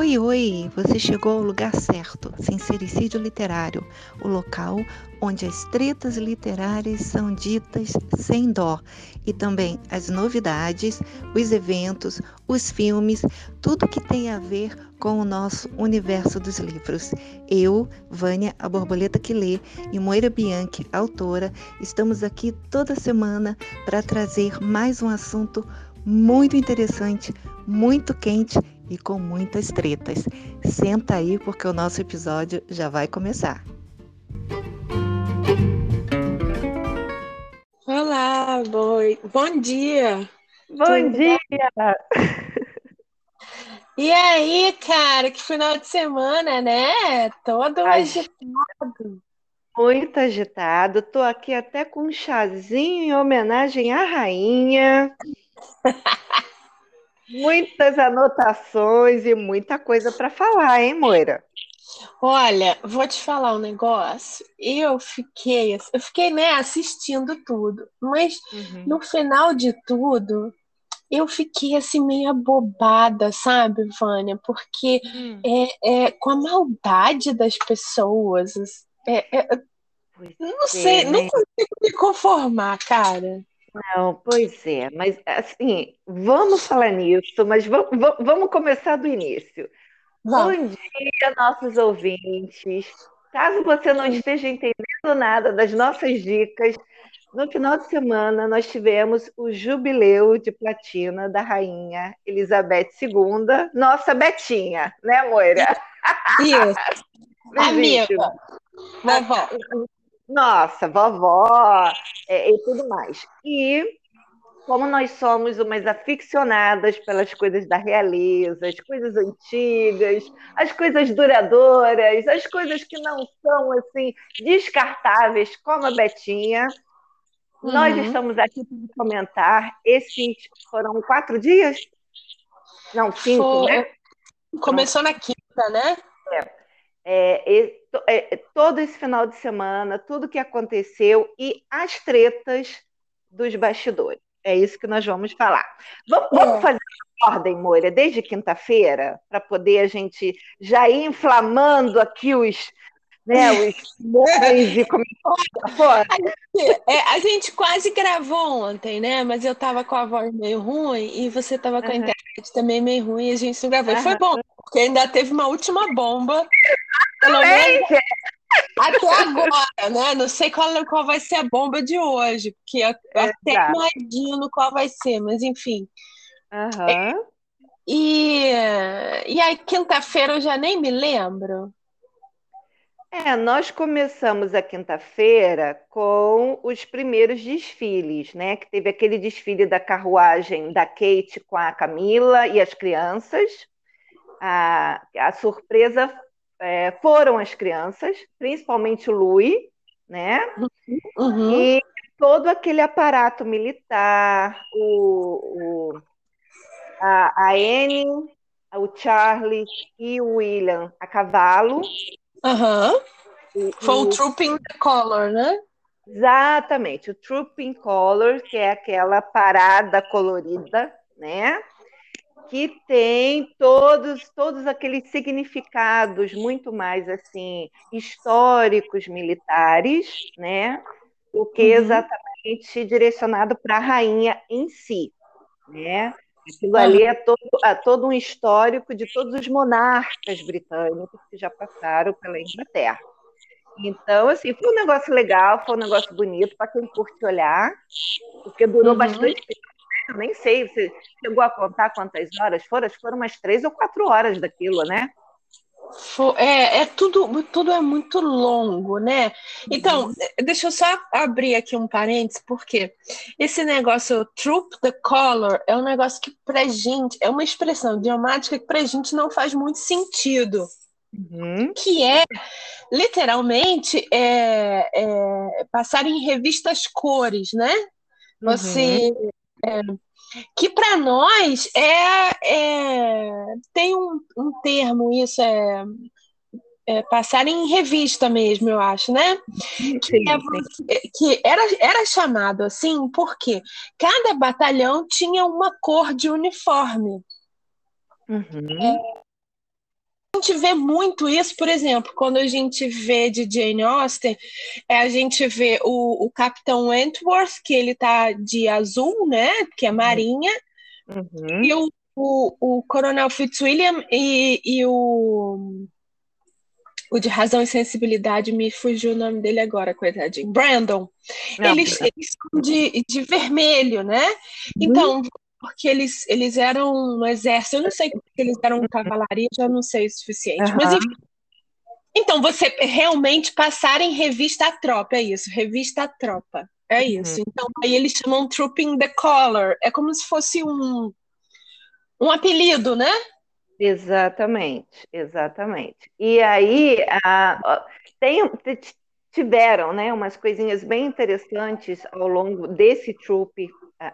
Oi, oi! Você chegou ao lugar certo, Sincericídio Literário, o local onde as tretas literárias são ditas sem dó e também as novidades, os eventos, os filmes, tudo que tem a ver com o nosso universo dos livros. Eu, Vânia, a borboleta que lê, e Moira Bianchi, autora, estamos aqui toda semana para trazer mais um assunto muito interessante, muito quente e com muitas tretas. Senta aí porque o nosso episódio já vai começar. Olá, boi. Bom dia. Bom Tudo dia. E aí, cara, que final de semana, né? Todo agitado. Muito agitado. Tô aqui até com um chazinho em homenagem à rainha. Muitas anotações e muita coisa para falar, hein, Moira? Olha, vou te falar um negócio. Eu fiquei, eu fiquei, né, assistindo tudo, mas uhum. no final de tudo, eu fiquei assim meio abobada, sabe, Vânia? Porque hum. é, é, com a maldade das pessoas, é, é, não sei, é, não né? consigo me conformar, cara. Não, pois é, mas assim, vamos falar nisso, mas vamos, vamos começar do início. Vamos. Bom dia, nossos ouvintes. Caso você não esteja entendendo nada das nossas dicas, no final de semana nós tivemos o jubileu de platina da rainha Elizabeth II, nossa Betinha, né, Moira? Isso. Amiga. Vovó. Nossa, vovó é, e tudo mais. E como nós somos umas aficionadas pelas coisas da realeza, as coisas antigas, as coisas duradouras, as coisas que não são assim descartáveis, como a Betinha, uhum. nós estamos aqui para comentar. Esses foram quatro dias? Não, cinco, Foi... né? Começou na quinta, né? É. É, é, todo esse final de semana, tudo que aconteceu e as tretas dos bastidores. É isso que nós vamos falar. Vamos, vamos é. fazer uma ordem, Moira, desde quinta-feira, para poder a gente já ir inflamando aqui os, né, os e. A, é, a gente quase gravou ontem, né? Mas eu estava com a voz meio ruim e você estava com a uhum. internet também meio ruim e a gente não gravou. Uhum. Foi bom, porque ainda teve uma última bomba pelo menos até agora, né? Não sei qual, qual vai ser a bomba de hoje, porque eu até imagino qual vai ser, mas enfim. Uhum. E, e aí, quinta-feira eu já nem me lembro. É, nós começamos a quinta-feira com os primeiros desfiles, né? Que teve aquele desfile da carruagem da Kate com a Camila e as crianças. A, a surpresa é, foram as crianças, principalmente o Lui, né? Uhum. E todo aquele aparato militar, o, o a, a Anne, o Charlie e o William a cavalo. Uhum. E, Foi o, o Trooping Color, né? Exatamente, o Trooping Color, que é aquela parada colorida, né? que tem todos todos aqueles significados muito mais assim históricos militares, né, do que uhum. exatamente direcionado para a rainha em si, né? Aquilo ali é todo, é todo um histórico de todos os monarcas britânicos que já passaram pela Inglaterra. Então, assim, foi um negócio legal, foi um negócio bonito para quem curte olhar, porque durou uhum. bastante tempo eu nem sei, você chegou a contar quantas horas foram? Acho que foram umas três ou quatro horas daquilo, né? É, é tudo, tudo é muito longo, né? Então, uhum. deixa eu só abrir aqui um parênteses, porque esse negócio troop the color é um negócio que pra gente, é uma expressão idiomática que pra gente não faz muito sentido. Uhum. Que é literalmente é, é, passar em revistas cores, né? Você uhum. É, que para nós é, é, tem um, um termo, isso é, é, passar em revista mesmo, eu acho, né? Sim, que, é, que era, era chamado assim porque cada batalhão tinha uma cor de uniforme. Uhum. É, gente vê muito isso, por exemplo, quando a gente vê de Jane Austen, é, a gente vê o, o Capitão Wentworth, que ele tá de azul, né? Que é marinha, uhum. e o, o, o Coronel Fitzwilliam e, e o o de razão e sensibilidade, me fugiu o nome dele agora, coitadinho. Brandon. Não, eles, eles, são de, de vermelho, né? Uhum. Então, porque eles, eles eram um exército, eu não sei se eles eram cavalaria, já não sei o suficiente, uhum. mas enfim. Então, você realmente passar em revista a tropa, é isso, revista a tropa, é isso. Uhum. Então, aí eles chamam Trooping the Color, é como se fosse um, um apelido, né? Exatamente, exatamente. E aí, a, tem, tiveram né, umas coisinhas bem interessantes ao longo desse troop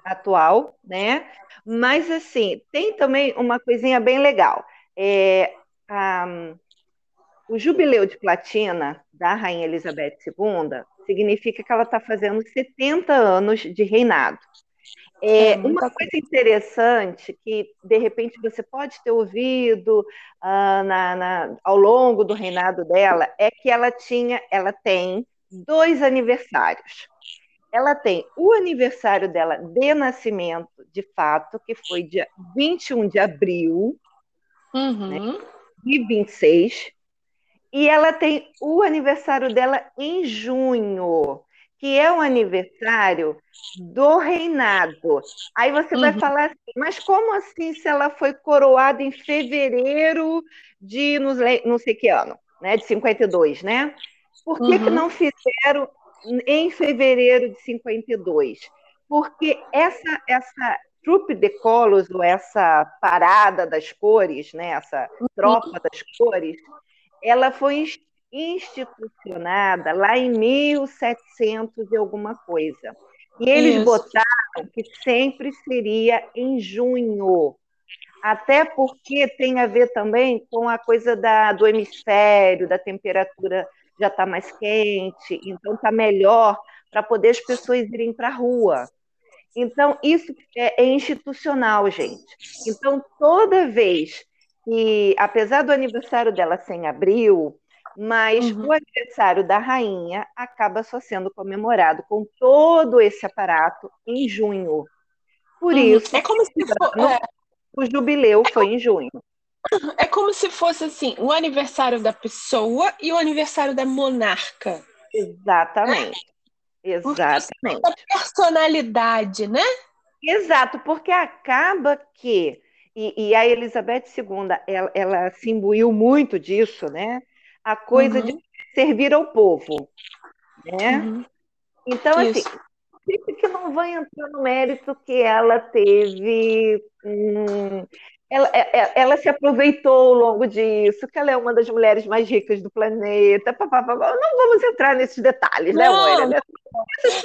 atual, né? Mas assim, tem também uma coisinha bem legal. É, o jubileu de platina da Rainha Elizabeth II significa que ela está fazendo 70 anos de reinado. É, é uma coisa interessante que, de repente, você pode ter ouvido uh, na, na, ao longo do reinado dela é que ela tinha, ela tem dois aniversários. Ela tem o aniversário dela de nascimento, de fato, que foi dia 21 de abril uhum. né, de 26, e ela tem o aniversário dela em junho, que é o aniversário do reinado. Aí você uhum. vai falar assim, mas como assim se ela foi coroada em fevereiro de não sei que ano, né, de 52, né? Por que, uhum. que não fizeram em fevereiro de 52? Porque essa essa trupe de colos, ou essa parada das cores, né, essa tropa das cores, ela foi institucionada lá em 1700 e alguma coisa. E eles Isso. botaram que sempre seria em junho, até porque tem a ver também com a coisa da, do hemisfério, da temperatura já está mais quente, então está melhor para poder as pessoas irem para a rua. Então, isso é, é institucional, gente. Então, toda vez que, apesar do aniversário dela ser em abril, mas uhum. o aniversário da rainha acaba só sendo comemorado com todo esse aparato em junho. Por uhum. isso, é como se for, é... o jubileu é foi como... em junho. É como se fosse assim, o aniversário da pessoa e o aniversário da monarca. Exatamente. É. Exatamente. A personalidade, né? Exato, porque acaba que e, e a Elizabeth II, ela, ela se imbuiu muito disso, né? a coisa uhum. de servir ao povo. Né? Uhum. Então, assim, Isso. assim, que não vai entrar no mérito que ela teve. Hum, ela, é, é, ela, se aproveitou ao longo disso, que ela é uma das mulheres mais ricas do planeta. Pá, pá, pá, não vamos entrar nesses detalhes, né, né, Moira?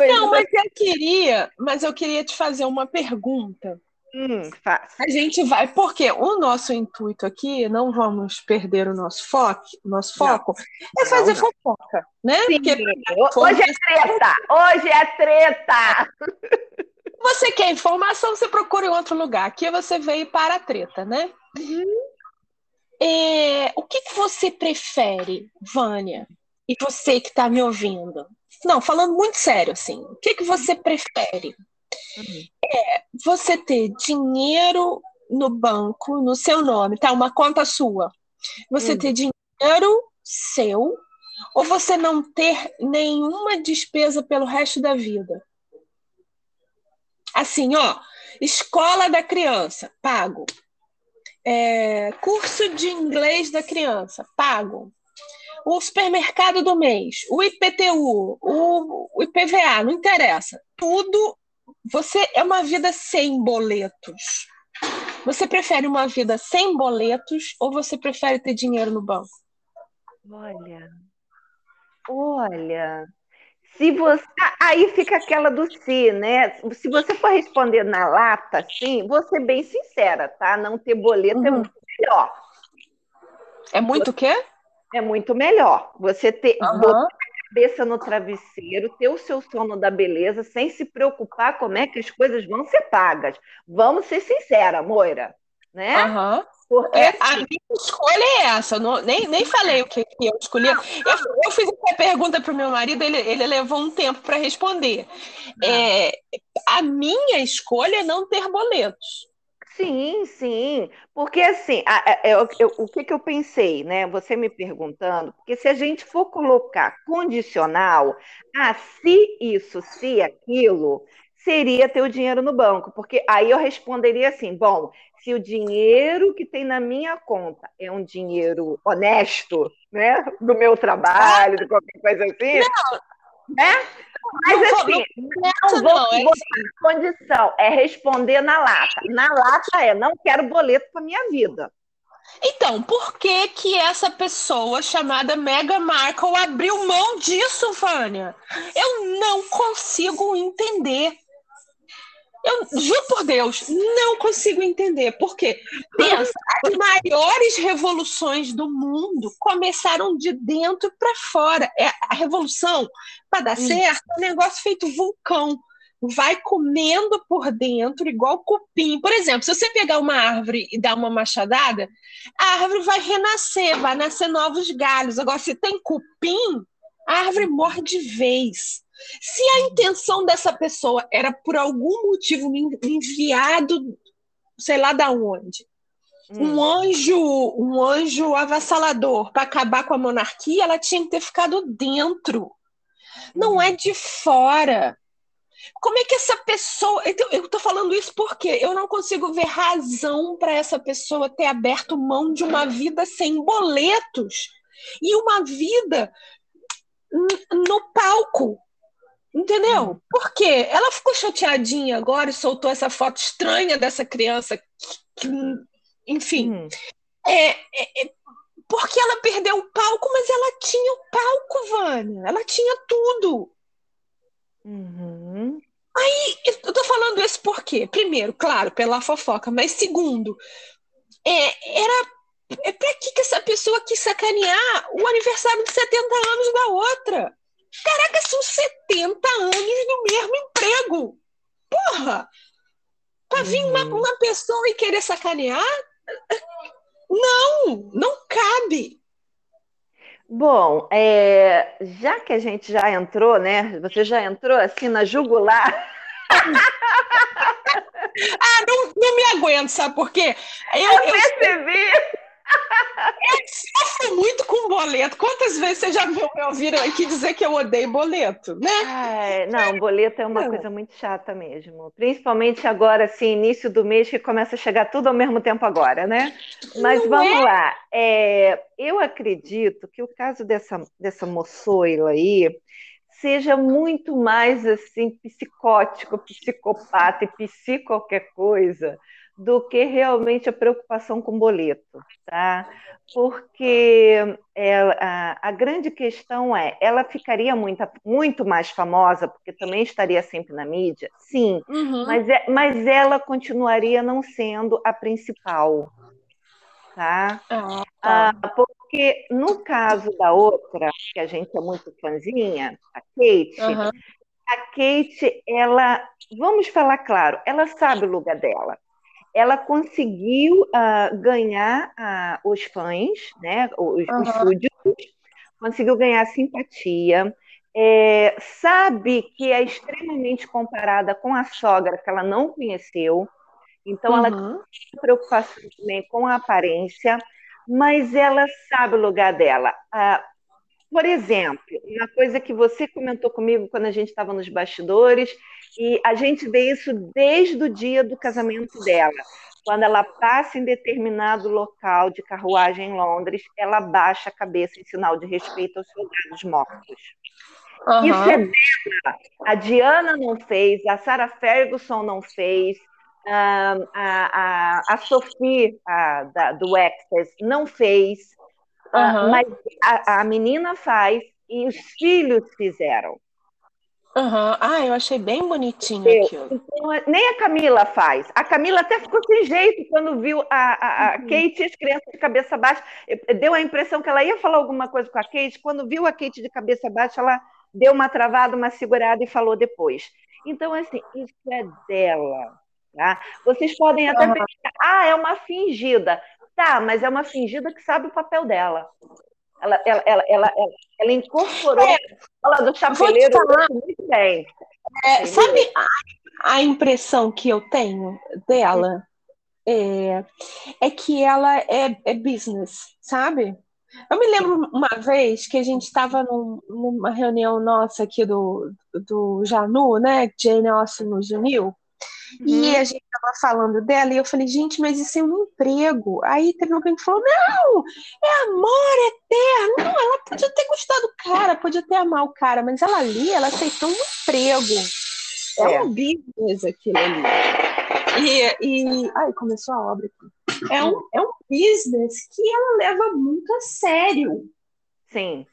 Não, mas eu queria, mas eu queria te fazer uma pergunta. Hum, a gente vai, porque o nosso intuito aqui, não vamos perder o nosso foco, o nosso foco não. é fazer não, não. fofoca, né? Porque, hoje é treta! Hoje é treta! Você quer informação, você procura em outro lugar. Aqui você veio para a treta, né? Uhum. É, o que, que você prefere, Vânia? E você que está me ouvindo? Não, falando muito sério, assim. O que, que você prefere? Uhum. É você ter dinheiro no banco, no seu nome, tá? Uma conta sua. Você uhum. ter dinheiro seu ou você não ter nenhuma despesa pelo resto da vida. Assim, ó, escola da criança, pago. É, curso de inglês da criança, pago. O supermercado do mês, o IPTU, o, o IPVA, não interessa. Tudo você é uma vida sem boletos. Você prefere uma vida sem boletos ou você prefere ter dinheiro no banco? Olha, olha, se você aí fica aquela do si, né? Se você for responder na lata, sim, vou ser bem sincera, tá? Não ter boleto é uhum. é muito melhor. É muito o quê? É muito melhor. Você ter uhum cabeça no travesseiro, ter o seu sono da beleza, sem se preocupar como é que as coisas vão ser pagas. Vamos ser sincera, Moira, né? Uhum. Porque é, a assim minha escolha é essa. Não, nem, nem falei o que, que eu escolhi. Eu, eu, fiz essa pergunta para o meu marido, ele, ele levou um tempo para responder. Ah. É, a minha escolha é não ter boletos. Sim, sim. Porque assim, a, a, eu, eu, o que, que eu pensei, né? Você me perguntando, porque se a gente for colocar condicional, ah, se isso, se aquilo, seria ter o dinheiro no banco. Porque aí eu responderia assim: bom, se o dinheiro que tem na minha conta é um dinheiro honesto, né? Do meu trabalho, de qualquer coisa assim. Não. Né? Mas não, assim, não, não vou é assim. condição, é responder na lata. Na lata é, não quero boleto para minha vida. Então, por que que essa pessoa chamada Mega Markle abriu mão disso, Vânia? Eu não consigo entender. Eu juro por Deus, não consigo entender. Porque, pensa, as maiores revoluções do mundo começaram de dentro para fora. É, a revolução, para dar certo, é um negócio feito vulcão. Vai comendo por dentro, igual cupim. Por exemplo, se você pegar uma árvore e dar uma machadada, a árvore vai renascer, vai nascer novos galhos. Agora, se tem cupim, a árvore morre de vez. Se a intenção dessa pessoa era por algum motivo enviado, sei lá da onde, hum. um anjo, um anjo avassalador para acabar com a monarquia, ela tinha que ter ficado dentro. Não hum. é de fora. Como é que essa pessoa. Então, eu estou falando isso porque eu não consigo ver razão para essa pessoa ter aberto mão de uma vida sem boletos e uma vida no palco. Entendeu? Hum. Por quê? Ela ficou chateadinha agora e soltou essa foto estranha dessa criança. Que, que, enfim. Hum. É, é, é, porque ela perdeu o palco, mas ela tinha o palco, Vânia. Ela tinha tudo. Uhum. Aí, eu tô falando isso por quê? Primeiro, claro, pela fofoca, mas segundo, é, era. É pra que, que essa pessoa quis sacanear o aniversário de 70 anos da outra? Caraca, são 70 anos no mesmo emprego. Porra! Pra vir uma, uhum. uma pessoa e querer sacanear? Não, não cabe. Bom, é, já que a gente já entrou, né? Você já entrou assim na jugular. ah, não, não me aguento, sabe por quê? Eu, eu percebi. Eu, eu sofro muito com boleto. Quantas vezes você já viu me ouvir aqui dizer que eu odeio boleto, né? Ai, não, boleto é uma coisa muito chata mesmo. Principalmente agora, assim, início do mês, que começa a chegar tudo ao mesmo tempo agora, né? Mas não vamos é? lá. É, eu acredito que o caso dessa, dessa moçoila aí seja muito mais assim psicótico, psicopata e psico qualquer coisa do que realmente a preocupação com boleto, tá? Porque é, a, a, grande questão é, ela ficaria muito, muito mais famosa, porque também estaria sempre na mídia? Sim, uhum. mas, é, mas ela continuaria não sendo a principal, tá? Ah, tá. Ah, porque no caso da outra, que a gente é muito fãzinha, a Kate, uhum. a Kate, ela, vamos falar claro, ela sabe o lugar dela ela conseguiu uh, ganhar uh, os fãs, né, os, uhum. os súditos, conseguiu ganhar simpatia, é, sabe que é extremamente comparada com a sogra que ela não conheceu, então uhum. ela tem preocupação também com a aparência, mas ela sabe o lugar dela. Uh, por exemplo, uma coisa que você comentou comigo quando a gente estava nos bastidores, e a gente vê isso desde o dia do casamento dela. Quando ela passa em determinado local de carruagem em Londres, ela baixa a cabeça em sinal de respeito aos soldados mortos. Uhum. Isso é dela. A Diana não fez, a Sarah Ferguson não fez, a, a, a Sophie a, da, do Access não fez. Uhum. mas a, a, menina faz e os filhos fizeram. Uhum. Ah, eu achei bem bonitinho eu, aquilo. Então, nem a Camila faz. A Camila até ficou sem jeito quando viu a, a, a uhum. Kate e as crianças de cabeça baixa. Deu a impressão que ela ia falar alguma coisa com a Kate. Quando viu a Kate de cabeça baixa, ela deu uma travada, uma segurada e falou depois. Então, assim, isso é dela. Tá? Vocês podem até uhum. pensar, ah, é uma fingida. Tá, mas é uma fingida que sabe o papel dela. Ela, ela, ela, ela, ela incorporou é, a do chapeleiro muito bem. É, sabe a, a, impressão que eu tenho dela? É, é que ela é, é business, sabe? Eu me lembro uma vez que a gente estava num, numa reunião nossa aqui do, do Janu, né? Jane Austen nos uniu. Uhum. E a gente estava falando dela, e eu falei, gente, mas isso é um emprego. Aí teve alguém que falou: não, é amor eterno. Não, ela podia ter gostado do cara, podia ter amado o cara, mas ela ali, ela aceitou um emprego. É, é um business aquilo ali. E, e. Ai, começou a obra aqui. É um, é um business que ela leva muito a sério. Sim.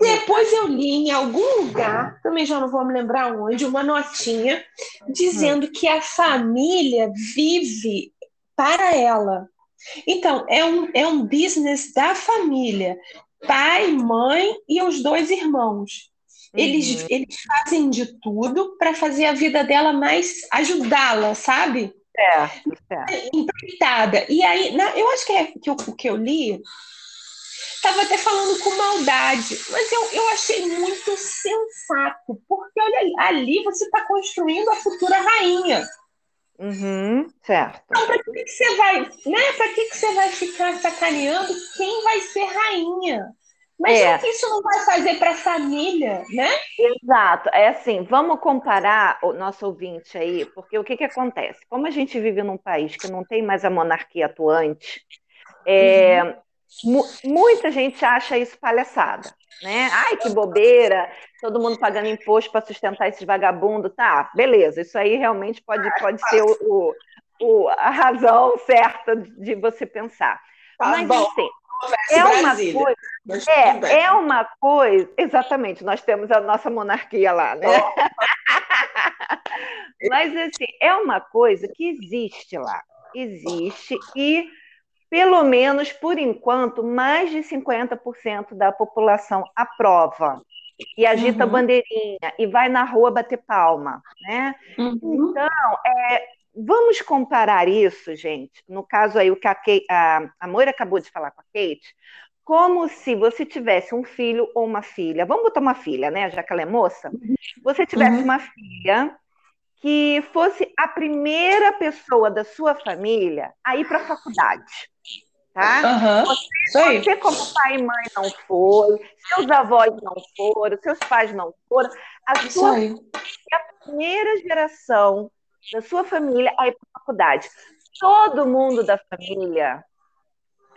Depois eu li em algum lugar, também já não vou me lembrar onde, uma notinha dizendo que a família vive para ela. Então, é um, é um business da família. Pai, mãe e os dois irmãos. Eles, uhum. eles fazem de tudo para fazer a vida dela mais ajudá-la, sabe? Certo, certo. Empreitada. E aí, na, eu acho que, é, que o que eu li estava até falando com maldade, mas eu, eu achei muito sensato, porque olha ali, ali você está construindo a futura rainha. Uhum, certo. Então, para que, que você vai, né? Para que, que você vai ficar sacaneando quem vai ser rainha? Mas é. o que isso não vai fazer para a família, né? Exato. É assim, vamos comparar o nosso ouvinte aí, porque o que, que acontece? Como a gente vive num país que não tem mais a monarquia atuante, é, uhum. Muita gente acha isso palhaçada, né? Ai, que bobeira, todo mundo pagando imposto para sustentar esses vagabundos. Tá, beleza, isso aí realmente pode, pode ser o, o, a razão certa de você pensar. Tá Mas, bom. assim, é uma coisa. É, é uma coisa. Exatamente, nós temos a nossa monarquia lá, né? Mas assim, é uma coisa que existe lá. Existe e pelo menos por enquanto, mais de 50% da população aprova e agita uhum. bandeirinha e vai na rua bater palma, né? Uhum. Então, é, Vamos comparar isso, gente, no caso aí o que a, Kate, a, a Moira acabou de falar com a Kate, como se você tivesse um filho ou uma filha. Vamos botar uma filha, né? Já que ela é moça. Você tivesse uhum. uma filha que fosse a primeira pessoa da sua família a ir para a faculdade. Tá? Uhum. Você, você, como pai e mãe não foram, seus avós não foram, seus pais não foram, a sua a primeira geração da sua família a ir para a faculdade. Todo mundo da família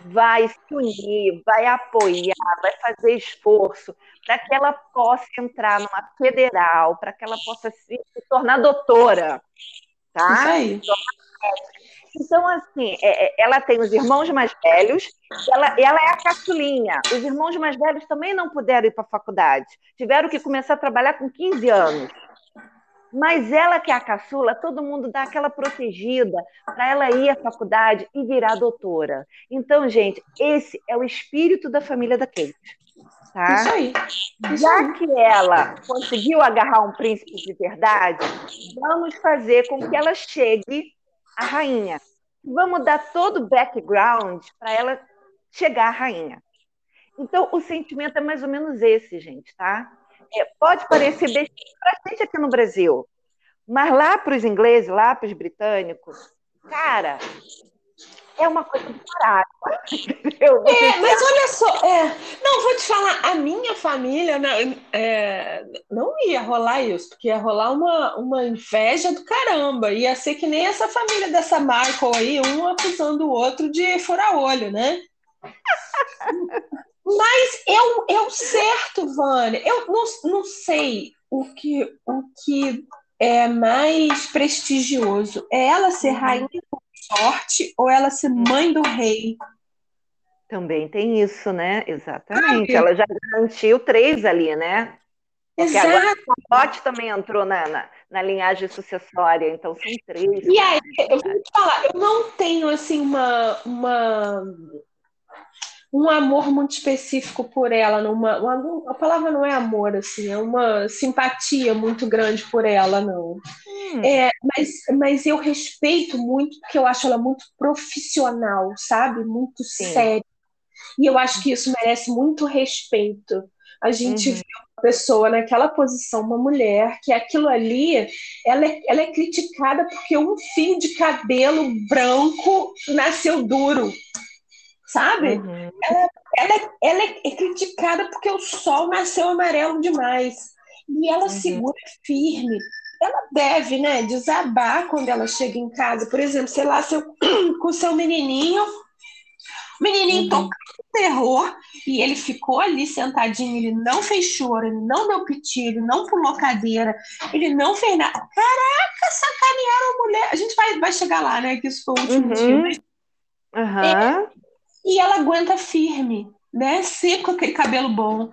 vai se unir, vai apoiar, vai fazer esforço para que ela possa entrar numa federal, para que ela possa se, se, tornar doutora. Tá? Então, assim, é, é, ela tem os irmãos mais velhos, ela, ela é a caçulinha. Os irmãos mais velhos também não puderam ir para a faculdade, tiveram que começar a trabalhar com 15 anos. Mas ela que é a caçula, todo mundo dá aquela protegida para ela ir à faculdade e virar doutora. Então, gente, esse é o espírito da família da Kate. Tá? Isso aí. Isso Já aí. que ela conseguiu agarrar um príncipe de verdade, vamos fazer com que ela chegue à rainha. Vamos dar todo o background para ela chegar à rainha. Então, o sentimento é mais ou menos esse, gente, tá? É, pode parecer besteira para a gente aqui no Brasil, mas lá para os ingleses, lá para os britânicos, cara, é uma coisa do caralho. É, mas olha só, é, não, vou te falar, a minha família não, é, não ia rolar isso, porque ia rolar uma, uma inveja do caramba, ia ser que nem essa família dessa Michael aí, um acusando o outro de furar olho, né? Mas é o, é certo, Vânia. Eu não, não sei o que, o que é mais prestigioso. É ela ser uhum. rainha sorte ou ela ser mãe do rei? Também tem isso, né? Exatamente. ela já garantiu três ali, né? Porque Exato. agora o Pote também entrou na, na, na, linhagem sucessória, então são três. E aí, eu vou te falar, eu não tenho assim uma, uma um amor muito específico por ela, numa, uma, a palavra não é amor, assim, é uma simpatia muito grande por ela, não. Hum. É, mas, mas eu respeito muito, porque eu acho ela muito profissional, sabe? Muito Sim. séria. E eu acho que isso merece muito respeito. A gente uhum. vê uma pessoa naquela posição, uma mulher, que aquilo ali, ela é, ela é criticada porque um fio de cabelo branco nasceu duro sabe? Uhum. Ela, ela, é, ela é criticada porque o sol nasceu amarelo demais. E ela uhum. segura firme. Ela deve, né, desabar quando ela chega em casa. Por exemplo, sei lá, seu, com seu menininho, o menininho uhum. tocando terror e ele ficou ali sentadinho, ele não fez choro, ele não deu piti, ele não pulou cadeira, ele não fez nada. Caraca, sacanearam a mulher. A gente vai, vai chegar lá, né, que isso foi o último uhum. dia. Uhum. E ela aguenta firme, né? Com aquele cabelo bom,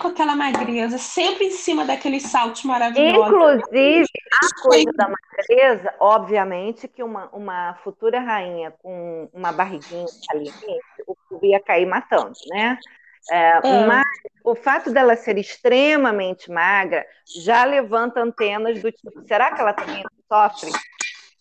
com aquela magreza, sempre em cima daqueles saltos maravilhosos. Inclusive, a coisa da magreza, obviamente que uma, uma futura rainha com uma barriguinha ali, o povo ia cair matando, né? É, é. Mas o fato dela ser extremamente magra já levanta antenas do tipo, será que ela também sofre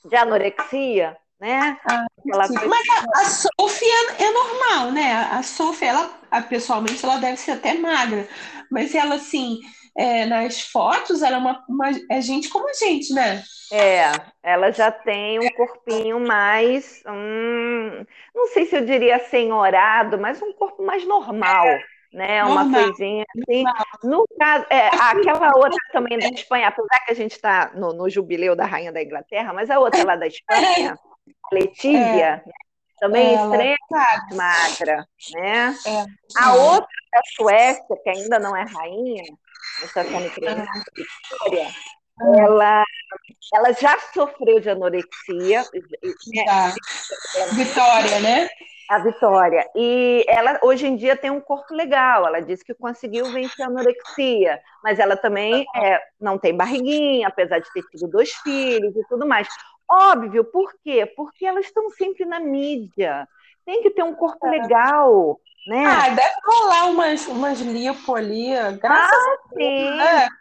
de anorexia? Né? Ah, Mas a, a Sofia é normal, né? A Sofia, ela, a, pessoalmente, ela deve ser até magra, mas ela, assim, é, nas fotos, ela é uma, uma é gente como a gente, né? É, ela já tem um corpinho mais, hum, não sei se eu diria senhorado, mas um corpo mais normal. É né? Uma Normal. coisinha assim. No caso, é, aquela outra também da Espanha, apesar que a gente está no, no, jubileu da Rainha da Inglaterra, mas a outra lá da Espanha, Letícia, é. também Ela, extremamente magra, né? É. A outra da Suécia, que ainda não é rainha, essa como Vitória, ela, ela já sofreu de anorexia. Já. Vitória, né? A Vitória. E ela hoje em dia tem um corpo legal. Ela disse que conseguiu vencer a anorexia, mas ela também é, não tem barriguinha, apesar de ter tido dois filhos e tudo mais. Óbvio, por quê? Porque elas estão sempre na mídia. Tem que ter um corpo é. legal, né? Ah, deve rolar umas, umas lipo ali, graças ah, a Deus. Né? Sim.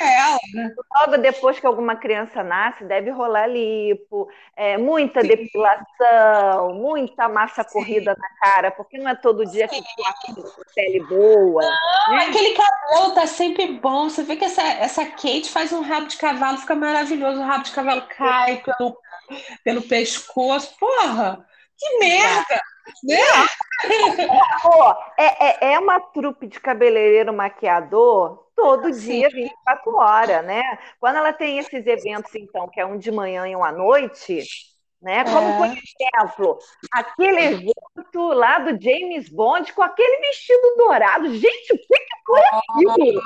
É, ela, né? Logo depois que alguma criança nasce, deve rolar lipo, é, muita sim. depilação, muita massa sim. corrida na cara, porque não é todo dia sim. que tem pele boa. Não, né? aquele cabelo tá sempre bom. Você vê que essa, essa Kate faz um rabo de cavalo, fica maravilhoso. O rabo de cavalo cai pelo, pelo pescoço. Porra! Que merda! Né? Pô, é, é, é uma trupe de cabeleireiro maquiador todo dia, 24 horas, né? Quando ela tem esses eventos, então, que é um de manhã e um à noite, né? Como, é. por exemplo, aquele evento lá do James Bond com aquele vestido dourado. Gente, o que, que foi aquilo?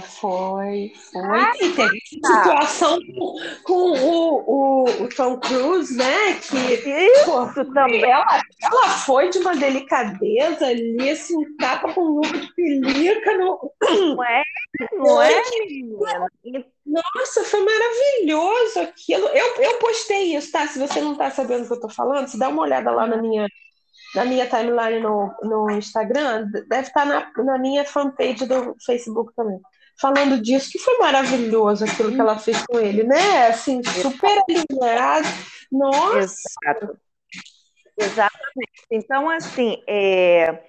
Foi. Foi. Ah, e teve situação com, com o, o, o, Tom Cruise, né? Que Isso pô, também. Ela, ela foi de uma delicadeza ali, assim, tapa com um de pelica no. Não é? Não é, Nossa, foi maravilhoso aquilo. Eu, eu postei isso, tá? Se você não tá sabendo o que eu tô falando, se dá uma olhada lá na minha na minha timeline no, no Instagram, deve estar tá na, na minha fanpage do Facebook também falando disso, que foi maravilhoso aquilo que ela fez com ele, né? Assim, super alinhado. Nossa! Exato. Exatamente. Então, assim, é,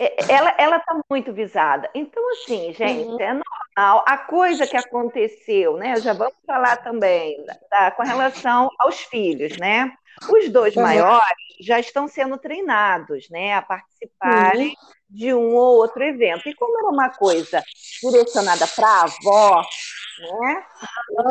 é, ela está muito visada. Então, assim, gente, uhum. é normal. A coisa que aconteceu, né? Já vamos falar também tá, com relação aos filhos, né? Os dois maiores já estão sendo treinados, né, a participarem uhum de um ou outro evento. E como era uma coisa direcionada para a avó, né,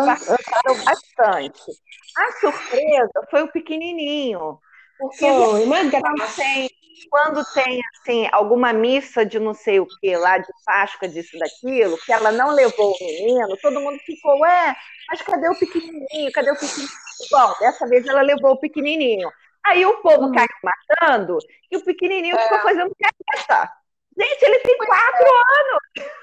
participaram bastante. A surpresa foi o pequenininho, porque foi, quando tem, quando tem assim, alguma missa de não sei o que lá, de Páscoa, disso, daquilo, que ela não levou o menino, todo mundo ficou, ué, mas cadê o pequenininho? Cadê o pequenininho? Bom, dessa vez ela levou o pequenininho. Aí o povo uhum. caiu matando e o pequenininho é. ficou fazendo festa. Gente, ele tem quatro é. anos.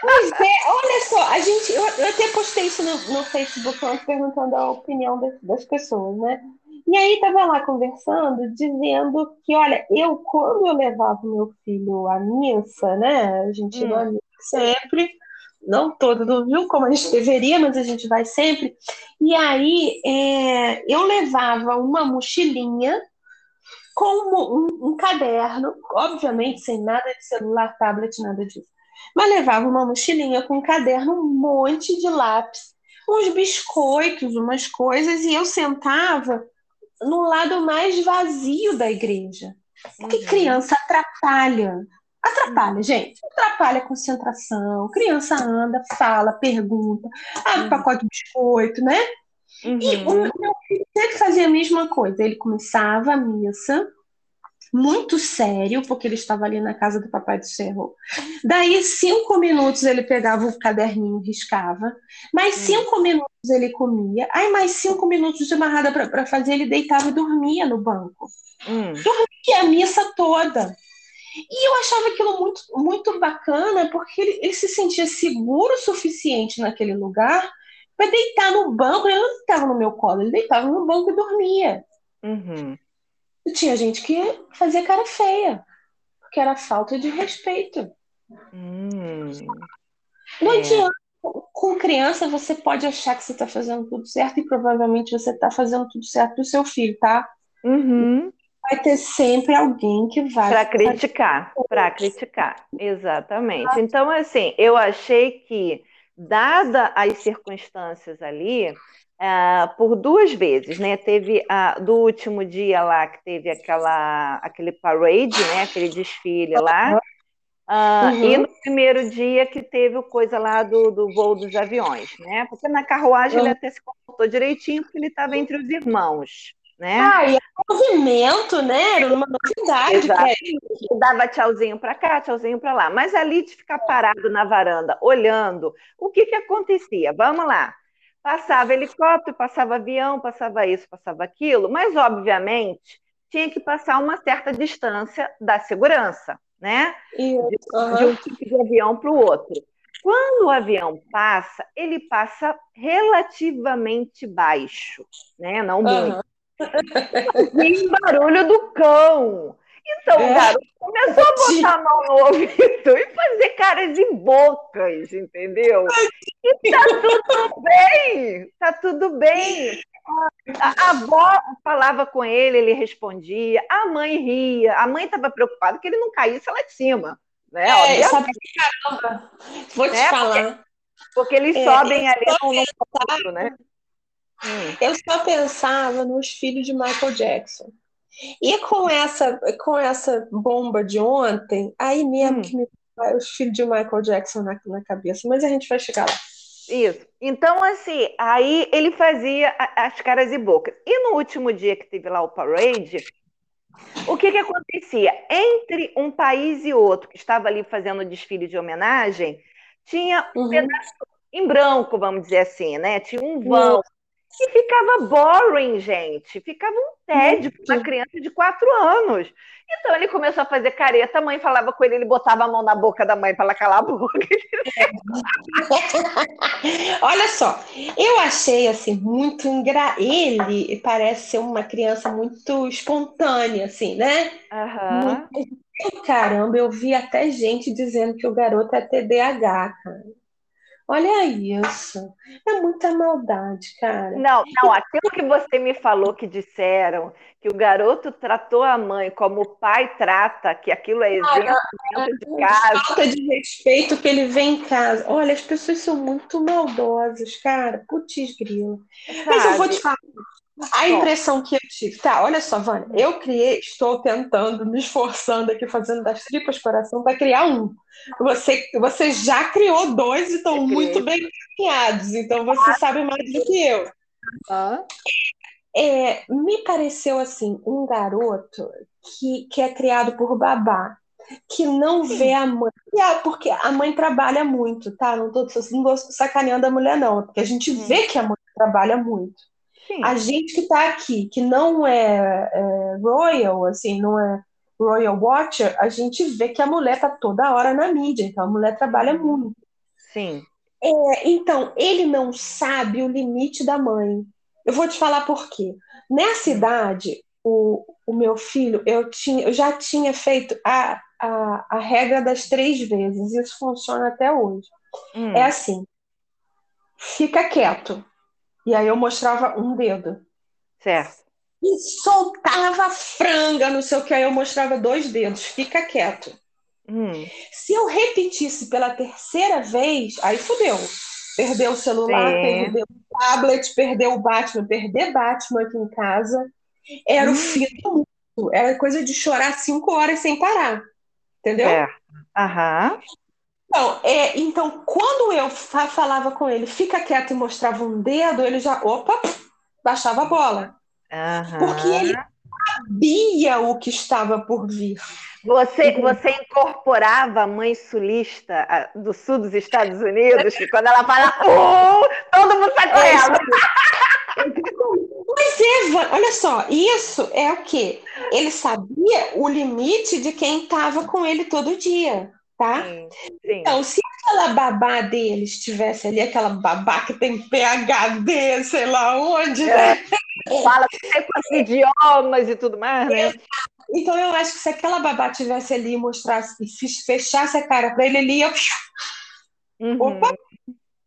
Pois é, olha só, a gente, eu, eu até postei isso no, no Facebook ontem perguntando a opinião das, das pessoas, né? E aí estava lá conversando, dizendo que, olha, eu, quando eu levava meu filho à missa, né? A gente hum. missa sempre, não todo domingo, como a gente deveria, mas a gente vai sempre. E aí é, eu levava uma mochilinha com um, um, caderno, obviamente sem nada de celular, tablet, nada disso. Mas levava uma mochilinha com um caderno, um monte de lápis, uns biscoitos, umas coisas, e eu sentava no lado mais vazio da igreja. Porque uhum. criança atrapalha. Atrapalha, uhum. gente. Atrapalha a concentração. Criança anda, fala, pergunta, abre uhum. pacote de biscoito, né? Uhum. E o meu filho sempre fazia a mesma coisa. Ele começava a missa, muito sério, porque ele estava ali na casa do Papai do Céu. Daí, cinco minutos ele pegava o caderninho, riscava. Mais hum. cinco minutos ele comia. Aí, mais cinco minutos de amarrada para fazer, ele deitava e dormia no banco. Hum. Dormia a missa toda. E eu achava aquilo muito, muito bacana, porque ele, ele se sentia seguro o suficiente naquele lugar para deitar no banco. Ele não deitava no meu colo, ele deitava no banco e dormia. Uhum. E tinha gente que fazia cara feia, porque era falta de respeito. Hum, não é. adianta. Com criança, você pode achar que você está fazendo tudo certo e provavelmente você está fazendo tudo certo para o seu filho, tá? Uhum. Vai ter sempre alguém que vai. Para criticar, para criticar, exatamente. Então, assim, eu achei que, dada as circunstâncias ali, Uh, por duas vezes, né? Teve uh, do último dia lá que teve aquela aquele parade, né? Aquele desfile lá. Uh, uhum. E no primeiro dia que teve o coisa lá do, do voo dos aviões, né? Porque na carruagem uhum. ele até se comportou direitinho porque ele estava entre os irmãos, né? Ah, e é movimento, né? Era uma novidade. Exato. Dava tchauzinho para cá, tchauzinho para lá. Mas ali de ficar parado na varanda, olhando, o que que acontecia? Vamos lá. Passava helicóptero, passava avião, passava isso, passava aquilo, mas obviamente tinha que passar uma certa distância da segurança, né? De, uhum. de um tipo de avião para o outro. Quando o avião passa, ele passa relativamente baixo, né? Não muito. Uhum. E barulho do cão. Então é. garoto começou a botar a mão no ouvido e fazer caras e bocas, entendeu? E tá tudo bem, tá tudo bem. A, avó falava com ele, ele respondia, a mãe ria, a mãe estava preocupada que ele não caísse lá de cima. Né? É, sabe, caramba, vou te né? falar. Porque, porque eles é, sobem ali no ponto, né? Hum. Eu só pensava nos filhos de Michael Jackson. E com essa, com essa bomba de ontem, aí mesmo hum. que me vai os filhos de Michael Jackson na, na cabeça, mas a gente vai chegar lá. Isso. Então, assim, aí ele fazia as caras e bocas. E no último dia que teve lá o parade, o que, que acontecia? Entre um país e outro, que estava ali fazendo o desfile de homenagem, tinha um uhum. pedaço em branco, vamos dizer assim, né? Tinha um vão, e ficava boring, gente. Ficava um tédio para uma criança de quatro anos. Então ele começou a fazer careta, a mãe falava com ele, ele botava a mão na boca da mãe para ela calar a boca. Olha só, eu achei assim muito engra... Ele parece ser uma criança muito espontânea, assim, né? Uhum. Muito... Caramba, eu vi até gente dizendo que o garoto é TDAH, cara. Olha isso. É muita maldade, cara. Não, não, aquilo que você me falou que disseram, que o garoto tratou a mãe como o pai trata, que aquilo é exemplo ah, dentro de casa. Falta de respeito que ele vem em casa. Olha, as pessoas são muito maldosas, cara. Putz, grilo. Mas eu vou te falar. A impressão que eu tive. Tá, olha só, Vânia. Eu criei, estou tentando, me esforçando aqui, fazendo das tripas coração para criar um. Você, você já criou dois e estão muito bem encaminhados, então você sabe mais do que eu. É, me pareceu assim, um garoto que, que é criado por babá, que não vê a mãe. É, porque a mãe trabalha muito, tá? Não tô, não tô sacaneando a mulher, não, porque a gente vê que a mãe trabalha muito. Sim. A gente que está aqui, que não é, é, royal, assim, não é royal watcher, a gente vê que a mulher está toda hora na mídia, então a mulher trabalha muito. Sim. É, então, ele não sabe o limite da mãe. Eu vou te falar por quê. Nessa idade, o, o meu filho, eu, tinha, eu já tinha feito a, a, a regra das três vezes. Isso funciona até hoje. Hum. É assim: fica quieto. E aí eu mostrava um dedo. Certo. E soltava franga, não sei o que, aí eu mostrava dois dedos. Fica quieto. Hum. Se eu repetisse pela terceira vez, aí fudeu. Perdeu o celular, Sim. perdeu o tablet, perdeu o Batman, perder Batman aqui em casa. Era hum. o fim do mundo. Era coisa de chorar cinco horas sem parar. Entendeu? É. Aham. Então, é, então, quando eu falava com ele, fica quieto e mostrava um dedo, ele já, opa, baixava a bola. Uhum. Porque ele sabia o que estava por vir. Você, você incorporava a mãe sulista do sul dos Estados Unidos, que quando ela fala, uh, todo mundo sai correndo. Mas, Eva, olha só, isso é o quê? Ele sabia o limite de quem estava com ele todo dia, tá? Sim, sim. Então, se aquela babá dele estivesse ali, aquela babá que tem PHD, sei lá onde, é. né? Fala com idiomas e tudo mais, né? Então eu acho que se aquela babá tivesse ali e mostrasse e fechasse a cara para ele, ele ia. Uhum. Opa!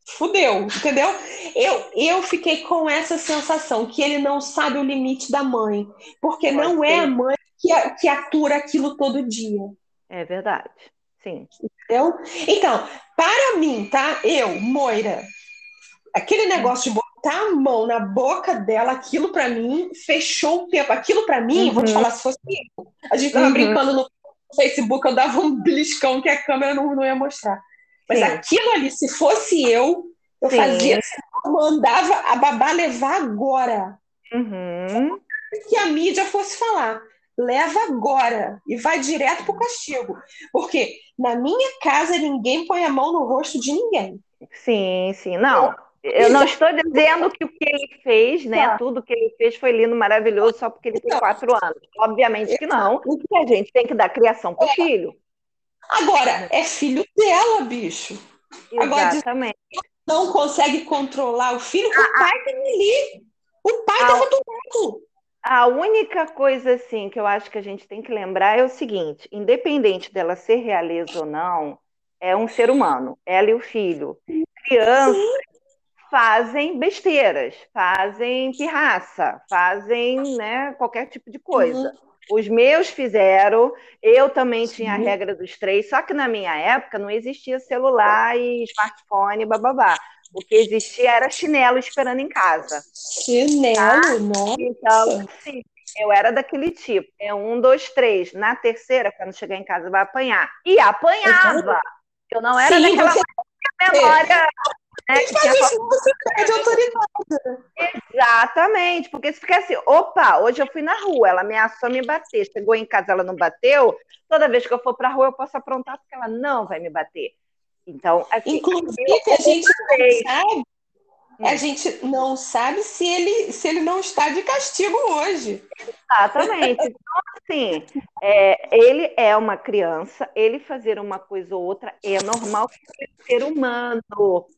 Fudeu, entendeu? Eu, eu fiquei com essa sensação que ele não sabe o limite da mãe, porque Pode não ser. é a mãe que, que atura aquilo todo dia. É verdade, sim. Entendeu? Então, para mim, tá? Eu, Moira, aquele negócio de botar a mão na boca dela, aquilo para mim fechou o tempo. Aquilo para mim, uhum. vou te uhum. falar, se fosse eu, a gente tava uhum. brincando no Facebook, eu dava um beliscão que a câmera não, não ia mostrar. Mas Sim. aquilo ali, se fosse eu, eu Sim. fazia, eu mandava a babá levar agora. Uhum. Que a mídia fosse falar. Leva agora e vai direto pro castigo. Porque na minha casa ninguém põe a mão no rosto de ninguém. Sim, sim. Não, eu não estou dizendo que o que ele fez, né? Tá. Tudo que ele fez foi lindo, maravilhoso, só porque ele tem quatro anos. Obviamente que não. que a gente tem que dar criação para o é. filho. Agora, é filho dela, bicho. Exatamente. Agora, não consegue controlar o filho, o ah, pai tem ali. O pai estava do lado. A única coisa assim que eu acho que a gente tem que lembrar é o seguinte: independente dela ser realeza ou não, é um ser humano, ela e o filho. Criança, fazem besteiras, fazem pirraça, fazem né, qualquer tipo de coisa. Uhum. Os meus fizeram, eu também tinha a regra dos três, só que na minha época não existia celular e smartphone, bababá. O que existia era chinelo esperando em casa. Chinelo, tá? nossa. Então, sim, eu era daquele tipo. É um, dois, três. Na terceira, quando chegar em casa, vai apanhar. E apanhava. Eu não era sim, daquela você... memória né? você perde autoridade. Exatamente, porque se fica assim, opa, hoje eu fui na rua, ela ameaçou me bater, chegou em casa, ela não bateu, toda vez que eu for para a rua eu posso aprontar porque ela não vai me bater. Então, assim, inclusive a gente não sabe, a hum. gente não sabe se ele se ele não está de castigo hoje. Exatamente. Então, assim, é, ele é uma criança, ele fazer uma coisa ou outra é normal ser humano.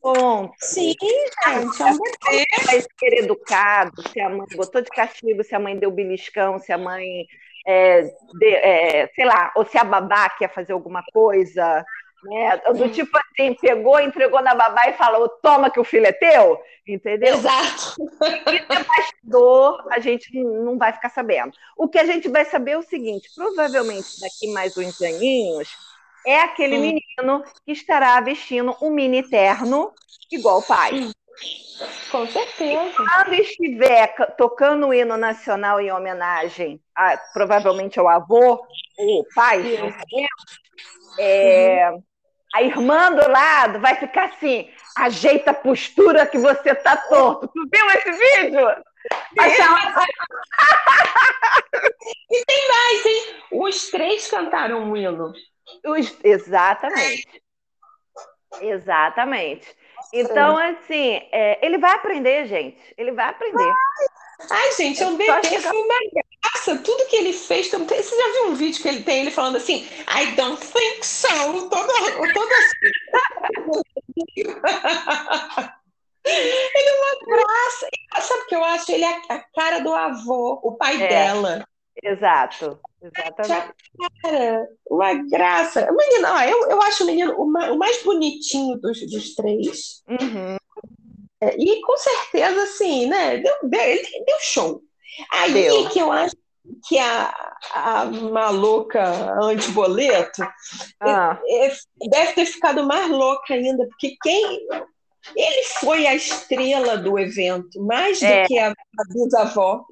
Ponto. Sim, gente. É vai ser educado, se a mãe botou de castigo, se a mãe deu beliscão, se a mãe, é, de, é, sei lá, ou se a babá quer fazer alguma coisa. Né? Do tipo assim, pegou, entregou na babá e falou: toma que o filho é teu, entendeu? Exato. E bastidor, a gente não vai ficar sabendo. O que a gente vai saber é o seguinte: provavelmente daqui mais uns aninhos, é aquele hum. menino que estará vestindo um mini terno igual o pai. Com certeza. Quando estiver tocando o hino nacional em homenagem, a, provavelmente ao avô, ou pai, é, uhum. A irmã do lado vai ficar assim, ajeita a postura que você tá torto. Tu viu esse vídeo? e tem mais, hein? Os três cantaram o hino. Os... Exatamente. Exatamente. Então, assim, é, ele vai aprender, gente. Ele vai aprender. Ai, gente, eu foi uma graça. Tudo que ele fez. Você já viu um vídeo que ele tem, ele falando assim, I don't think so. Toda, toda assim. Ele é uma graça. Sabe o que eu acho? Ele é a cara do avô, o pai é. dela. Exato, exatamente. Cara, uma graça. Menino, ó, eu, eu acho o menino o mais, o mais bonitinho dos, dos três. Uhum. É, e com certeza, assim, né? Deu, deu, deu show. Aí deu. que eu acho que a, a maluca antiboleto ah. deve ter ficado mais louca ainda, porque quem. Ele foi a estrela do evento, mais é. do que a, a bisavó.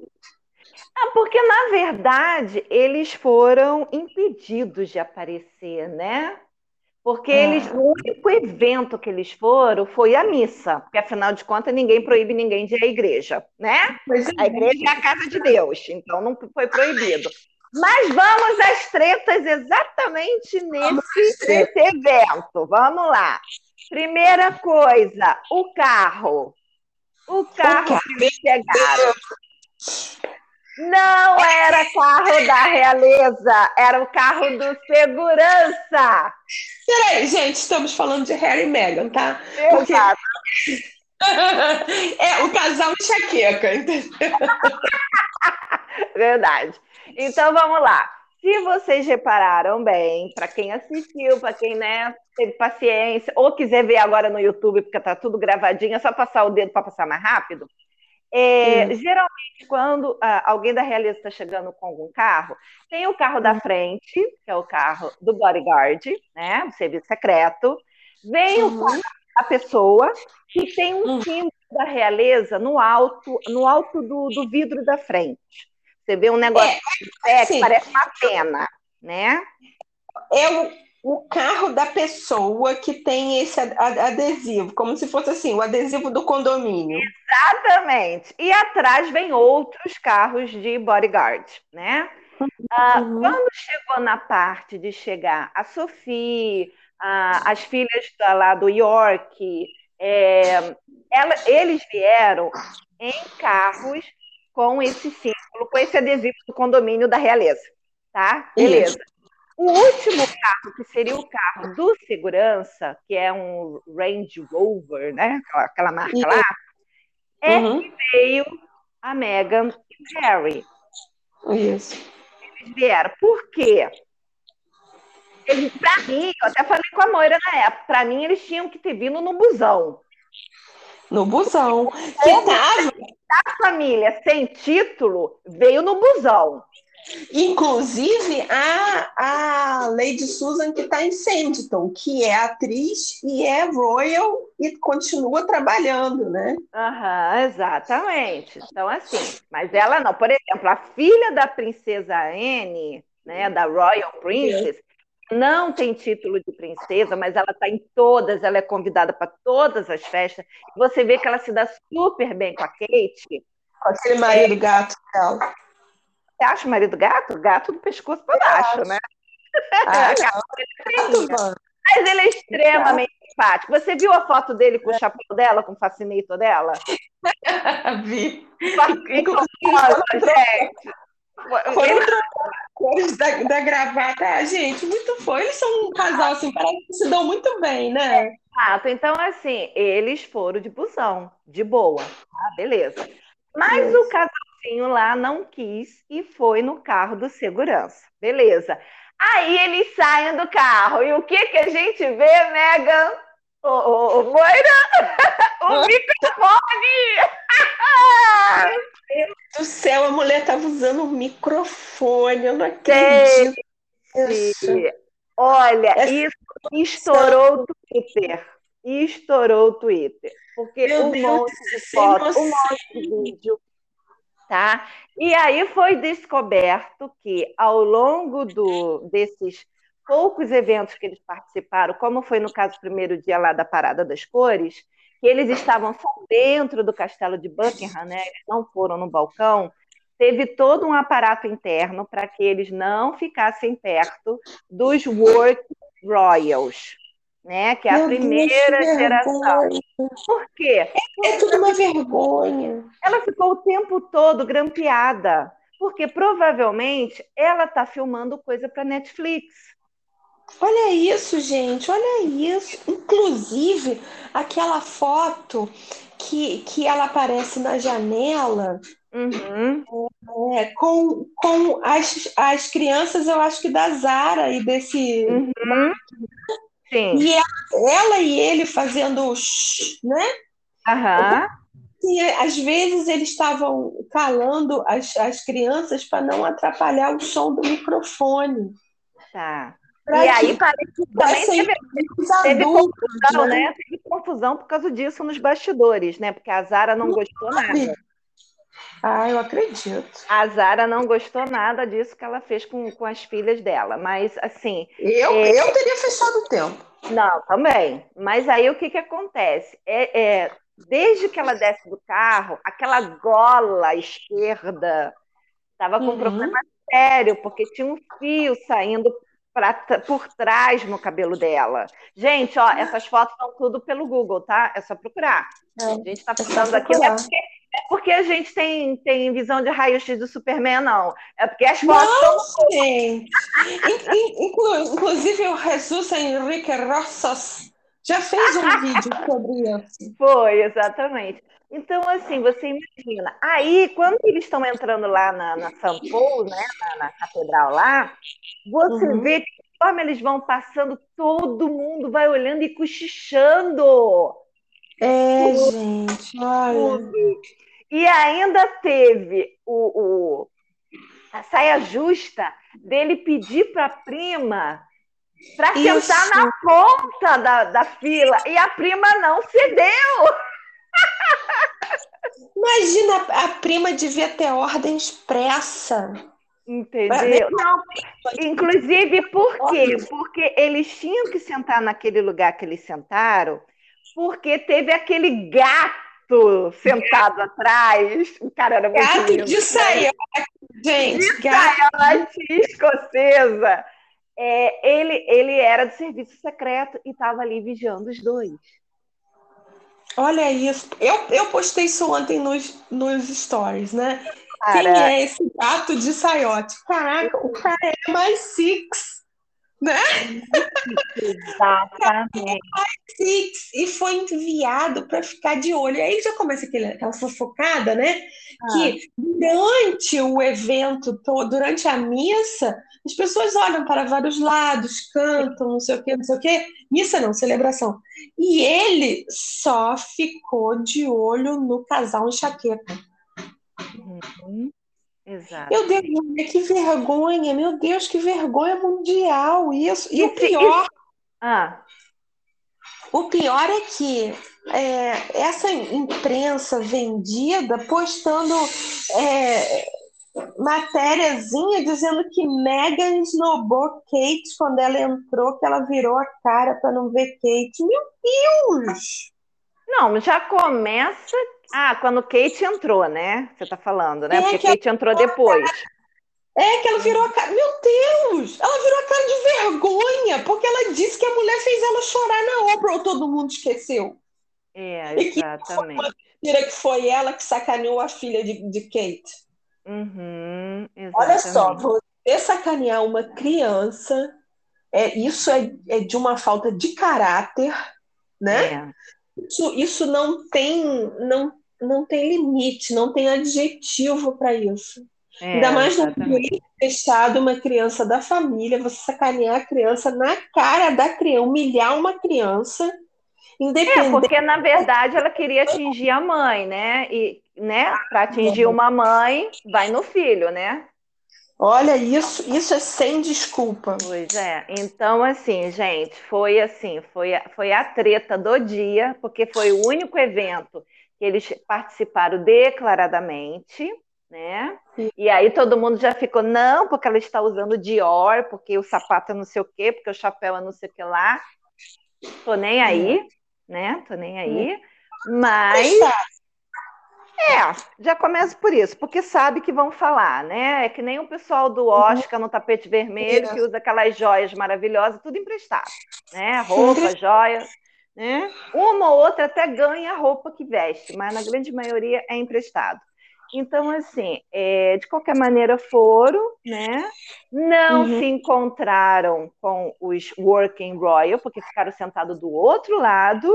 Ah, porque, na verdade, eles foram impedidos de aparecer, né? Porque eles, ah. o único evento que eles foram foi a missa, porque afinal de contas ninguém proíbe ninguém de ir à igreja, né? É. A igreja é a casa de Deus, então não foi proibido. Mas vamos às tretas exatamente nesse, nesse evento. Vamos lá. Primeira coisa, o carro. O carro que chegaram. Não era carro da realeza, era o carro do segurança. Peraí, gente, estamos falando de Harry e Meghan, tá? Porque... é o casal enxaqueca, entendeu? Verdade. Então vamos lá. Se vocês repararam bem, para quem assistiu, para quem né, teve paciência, ou quiser ver agora no YouTube, porque tá tudo gravadinho, é só passar o dedo para passar mais rápido. É, geralmente, quando ah, alguém da realeza está chegando com algum carro, tem o carro da frente, que é o carro do bodyguard, né, do serviço secreto, vem uhum. o carro da pessoa, que tem um uhum. símbolo da realeza no alto, no alto do, do vidro da frente. Você vê um negócio é, é, que parece uma pena, né? É o carro da pessoa que tem esse adesivo, como se fosse assim, o adesivo do condomínio. Exatamente. E atrás vem outros carros de bodyguard, né? Ah, uhum. quando chegou na parte de chegar a Sophie, as filhas da, lá do York, é, ela, eles vieram em carros com esse símbolo, com esse adesivo do condomínio da realeza, tá? Beleza. Isso. O último carro, que seria o carro do segurança, que é um Range Rover, né? Aquela marca lá, é uhum. que veio a Meghan e o Harry. Isso. Eles vieram. Por quê? Para mim, eu até falei com a Moira na época, para mim eles tinham que ter vindo no busão. No busão. Que tava... A família sem título veio no busão. Inclusive a, a Lady Susan, que está em Sanditon, que é atriz e é royal e continua trabalhando, né? Aham, exatamente. Então, assim, mas ela não. Por exemplo, a filha da princesa Anne, né, da Royal Princess, não tem título de princesa, mas ela está em todas, ela é convidada para todas as festas. Você vê que ela se dá super bem com a Kate. Com aquele marido gato dela. Você acha o marido gato? Gato do pescoço para baixo, né? Ah, Mas ele é extremamente simpático. Você viu a foto dele com o chapéu dela, com o fascinator dela? Vi. gente. Foram cores da, da gravata. Ah, gente, muito foi. Eles são um casal, assim, parece que se dão muito bem, né? Exato. Então, assim, eles foram de busão, de boa. Ah, beleza. Mas Isso. o casal lá não quis e foi no carro do segurança. Beleza. Aí eles saem do carro. E o que, que a gente vê, Megan? Ô, ô, ô Moira? o microfone! Meu Deus do céu, a mulher estava usando o microfone, eu não acredito. Olha, Essa... isso estourou o Twitter. Estourou o Twitter. Porque Meu um Deus monte de foto, um monte de vídeo, tá? E aí foi descoberto que ao longo do, desses poucos eventos que eles participaram, como foi no caso do primeiro dia lá da Parada das Cores, que eles estavam só dentro do castelo de Buckingham, né? Eles não foram no balcão. Teve todo um aparato interno para que eles não ficassem perto dos work royals, né? Que é a Meu primeira Deus, geração. Por quê? É, é tudo uma vergonha. Ela ficou o tempo todo grampeada, porque provavelmente ela está filmando coisa para Netflix. Olha isso, gente, olha isso. Inclusive, aquela foto que, que ela aparece na janela uhum. é, com, com as, as crianças, eu acho que da Zara e desse. Uhum. Sim. E ela, ela, e ele fazendo, né? Aham. E, às vezes eles estavam calando as, as crianças para não atrapalhar o som do microfone. Tá. Pra e aí parece que também teve, teve adultos, confusão, né? né? Teve confusão por causa disso nos bastidores, né? Porque a Zara não, não gostou nada. Ah, eu acredito. A Zara não gostou nada disso que ela fez com, com as filhas dela. Mas, assim. Eu, é... eu teria fechado o tempo. Não, também. Mas aí o que, que acontece? É, é, desde que ela desce do carro, aquela gola esquerda estava com uhum. um problema sério, porque tinha um fio saindo pra, por trás no cabelo dela. Gente, ó, essas fotos estão tudo pelo Google, tá? É só procurar. É, a gente está precisando é aqui. É porque, é porque a gente tem, tem visão de raio-x do Superman, não. É porque as fotos não, são. Gente. Inclusive, o Jesus Henrique Rossos já fez um vídeo sobre isso. Foi, exatamente. Então, assim, você imagina. Aí, quando eles estão entrando lá na, na São Paulo, né, na, na, catedral lá, você uhum. vê que conforme eles vão passando, todo mundo vai olhando e cochichando. É, tudo, gente, olha. Tudo. E ainda teve o, o, a saia justa dele pedir para a prima para sentar na ponta da, da fila e a prima não cedeu. Imagina, a prima devia ter ordem expressa. Entendeu? Não, inclusive, por quê? Porque eles tinham que sentar naquele lugar que eles sentaram, porque teve aquele gato sentado atrás. O cara era muito Gato lindo, de saiote, gente. De saiote escocesa. É, ele, ele era do serviço secreto e estava ali vigiando os dois. Olha isso. Eu, eu postei isso ontem nos, nos stories, né? Cara, Quem é esse gato de saiote? Caraca, o cara é mais six, né? Exatamente. six, e foi enviado para ficar de olho. Aí já começa aquele, aquela fofocada, né? Ah. Que durante o evento, durante a missa, as pessoas olham para vários lados, cantam, não sei o quê, não sei o quê. Missa não, celebração. E ele só ficou de olho no casal enxaqueca. Uhum. Exato. Meu Deus, que vergonha, meu Deus, que vergonha mundial isso. E, e o pior. E... Ah. O pior é que é, essa imprensa vendida postando é, matériazinha dizendo que Megan esnobou Kate quando ela entrou, que ela virou a cara para não ver Kate. Meu Deus! Não, já começa. Ah, quando Kate entrou, né? Você tá falando, né? É Porque Kate entrou depois. É que ela virou a cara. Meu Deus! Ela virou a cara de vergonha, porque ela disse que a mulher fez ela chorar na obra, ou todo mundo esqueceu. É, exatamente. E que, que foi ela que sacaneou a filha de, de Kate. Uhum, Olha só, você sacanear uma criança, é, isso é, é de uma falta de caráter, né? É. Isso, isso não tem não, não tem limite, não tem adjetivo para isso. É, Ainda mais no meio fechado, uma criança da família, você sacanear a criança na cara da criança, humilhar uma criança Independente. É, porque na verdade ela queria atingir a mãe, né? E, né, para atingir uma mãe, vai no filho, né? Olha, isso, isso é sem desculpa. Pois é. Então, assim, gente, foi assim, foi, foi a treta do dia, porque foi o único evento que eles participaram declaradamente, né? Sim. E aí todo mundo já ficou, não, porque ela está usando Dior, porque o sapato é não sei o quê, porque o chapéu é não sei o que lá. Tô nem aí né? Tô nem aí. Mas. É, já começa por isso, porque sabe que vão falar, né? É que nem o pessoal do uhum. Oscar no tapete vermelho, que usa aquelas joias maravilhosas, tudo emprestado, né? Roupa, joia, né? Uma ou outra até ganha a roupa que veste, mas na grande maioria é emprestado. Então, assim, é, de qualquer maneira foram, né? Não uhum. se encontraram com os Working Royal, porque ficaram sentados do outro lado,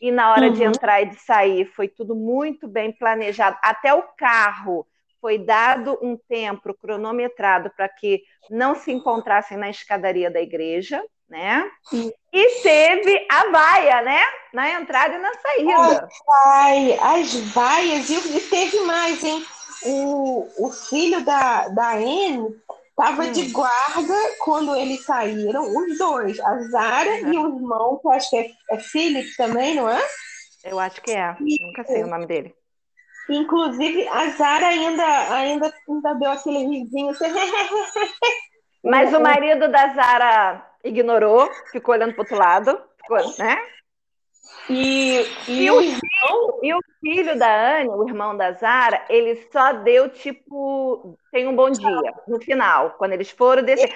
e na hora uhum. de entrar e de sair foi tudo muito bem planejado. Até o carro foi dado um tempo cronometrado para que não se encontrassem na escadaria da igreja, né? Sim. E teve a vaia, né? Na entrada e na saída. Ai, as vaias, e teve mais, hein? O, o filho da, da Anne estava hum. de guarda quando eles saíram, os dois, a Zara e o irmão, que eu acho que é, é Philip também, não é? Eu acho que é, e, nunca sei o nome dele. Inclusive, a Zara ainda, ainda, ainda deu aquele risinho. Assim, Mas o marido da Zara ignorou, ficou olhando para outro lado, ficou, né? E, e, e, o filho, e, o filho, da Anne, o irmão da Zara, ele só deu tipo tem um bom dia no final, quando eles foram descer.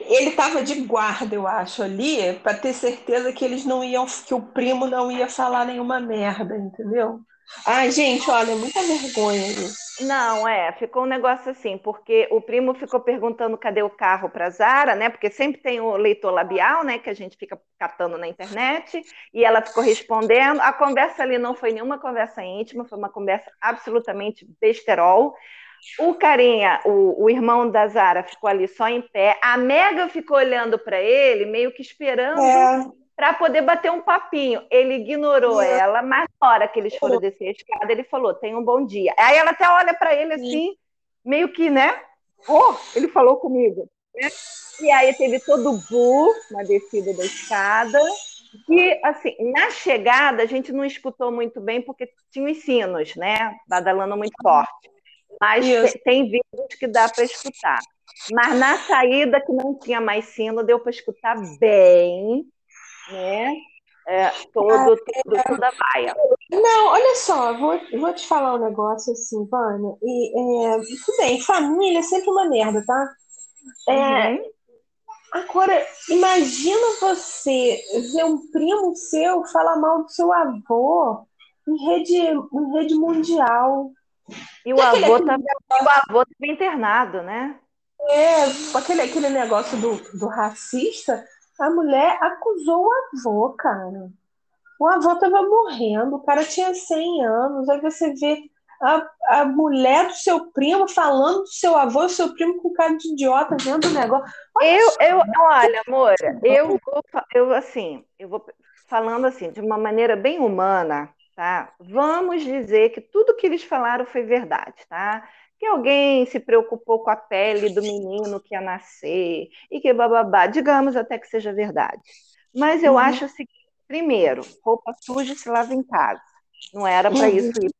Ele estava de guarda, eu acho, ali, para ter certeza que eles não iam, que o primo não ia falar nenhuma merda, entendeu? Ai, gente, olha, muita vergonha isso. Não, é, ficou um negócio assim, porque o primo ficou perguntando cadê o carro para Zara, né? Porque sempre tem o leitor labial, né? Que a gente fica catando na internet, e ela ficou respondendo. A conversa ali não foi nenhuma conversa íntima, foi uma conversa absolutamente besterol. O carinha, o, o irmão da Zara, ficou ali só em pé. A Mega ficou olhando para ele, meio que esperando. É para poder bater um papinho. Ele ignorou é. ela, mas na hora que eles foram descer a escada, ele falou: "Tenha um bom dia". Aí ela até olha para ele assim, meio que, né? Oh, ele falou comigo. Né? E aí teve todo o bu na descida da escada. E, assim, na chegada, a gente não escutou muito bem, porque tinha os sinos, né? Badalando muito forte. Mas Isso. tem vídeos que dá para escutar. Mas na saída, que não tinha mais sino, deu para escutar bem né? É, todo, todo, toda baia. Não, olha só, vou, vou te falar um negócio assim, Vânia. E, é, tudo bem, família é sempre uma merda, tá? É, uhum. Agora, imagina você ver um primo seu falar mal do seu avô em rede, em rede mundial. E o, avô tá, o avô tá internado, né? É, aquele, aquele negócio do, do racista a mulher acusou o avô, cara. O avô estava morrendo, o cara tinha 100 anos. Aí você vê a, a mulher do seu primo falando do seu avô e o seu primo com cara de idiota dentro do negócio. eu, eu, olha, amor, eu vou, eu assim, eu vou falando assim, de uma maneira bem humana, tá? Vamos dizer que tudo que eles falaram foi verdade, tá? Que alguém se preocupou com a pele do menino que ia nascer e que bababá, digamos até que seja verdade. Mas eu uhum. acho o seguinte, primeiro, roupa suja se lava em casa. Não era para uhum. isso ir.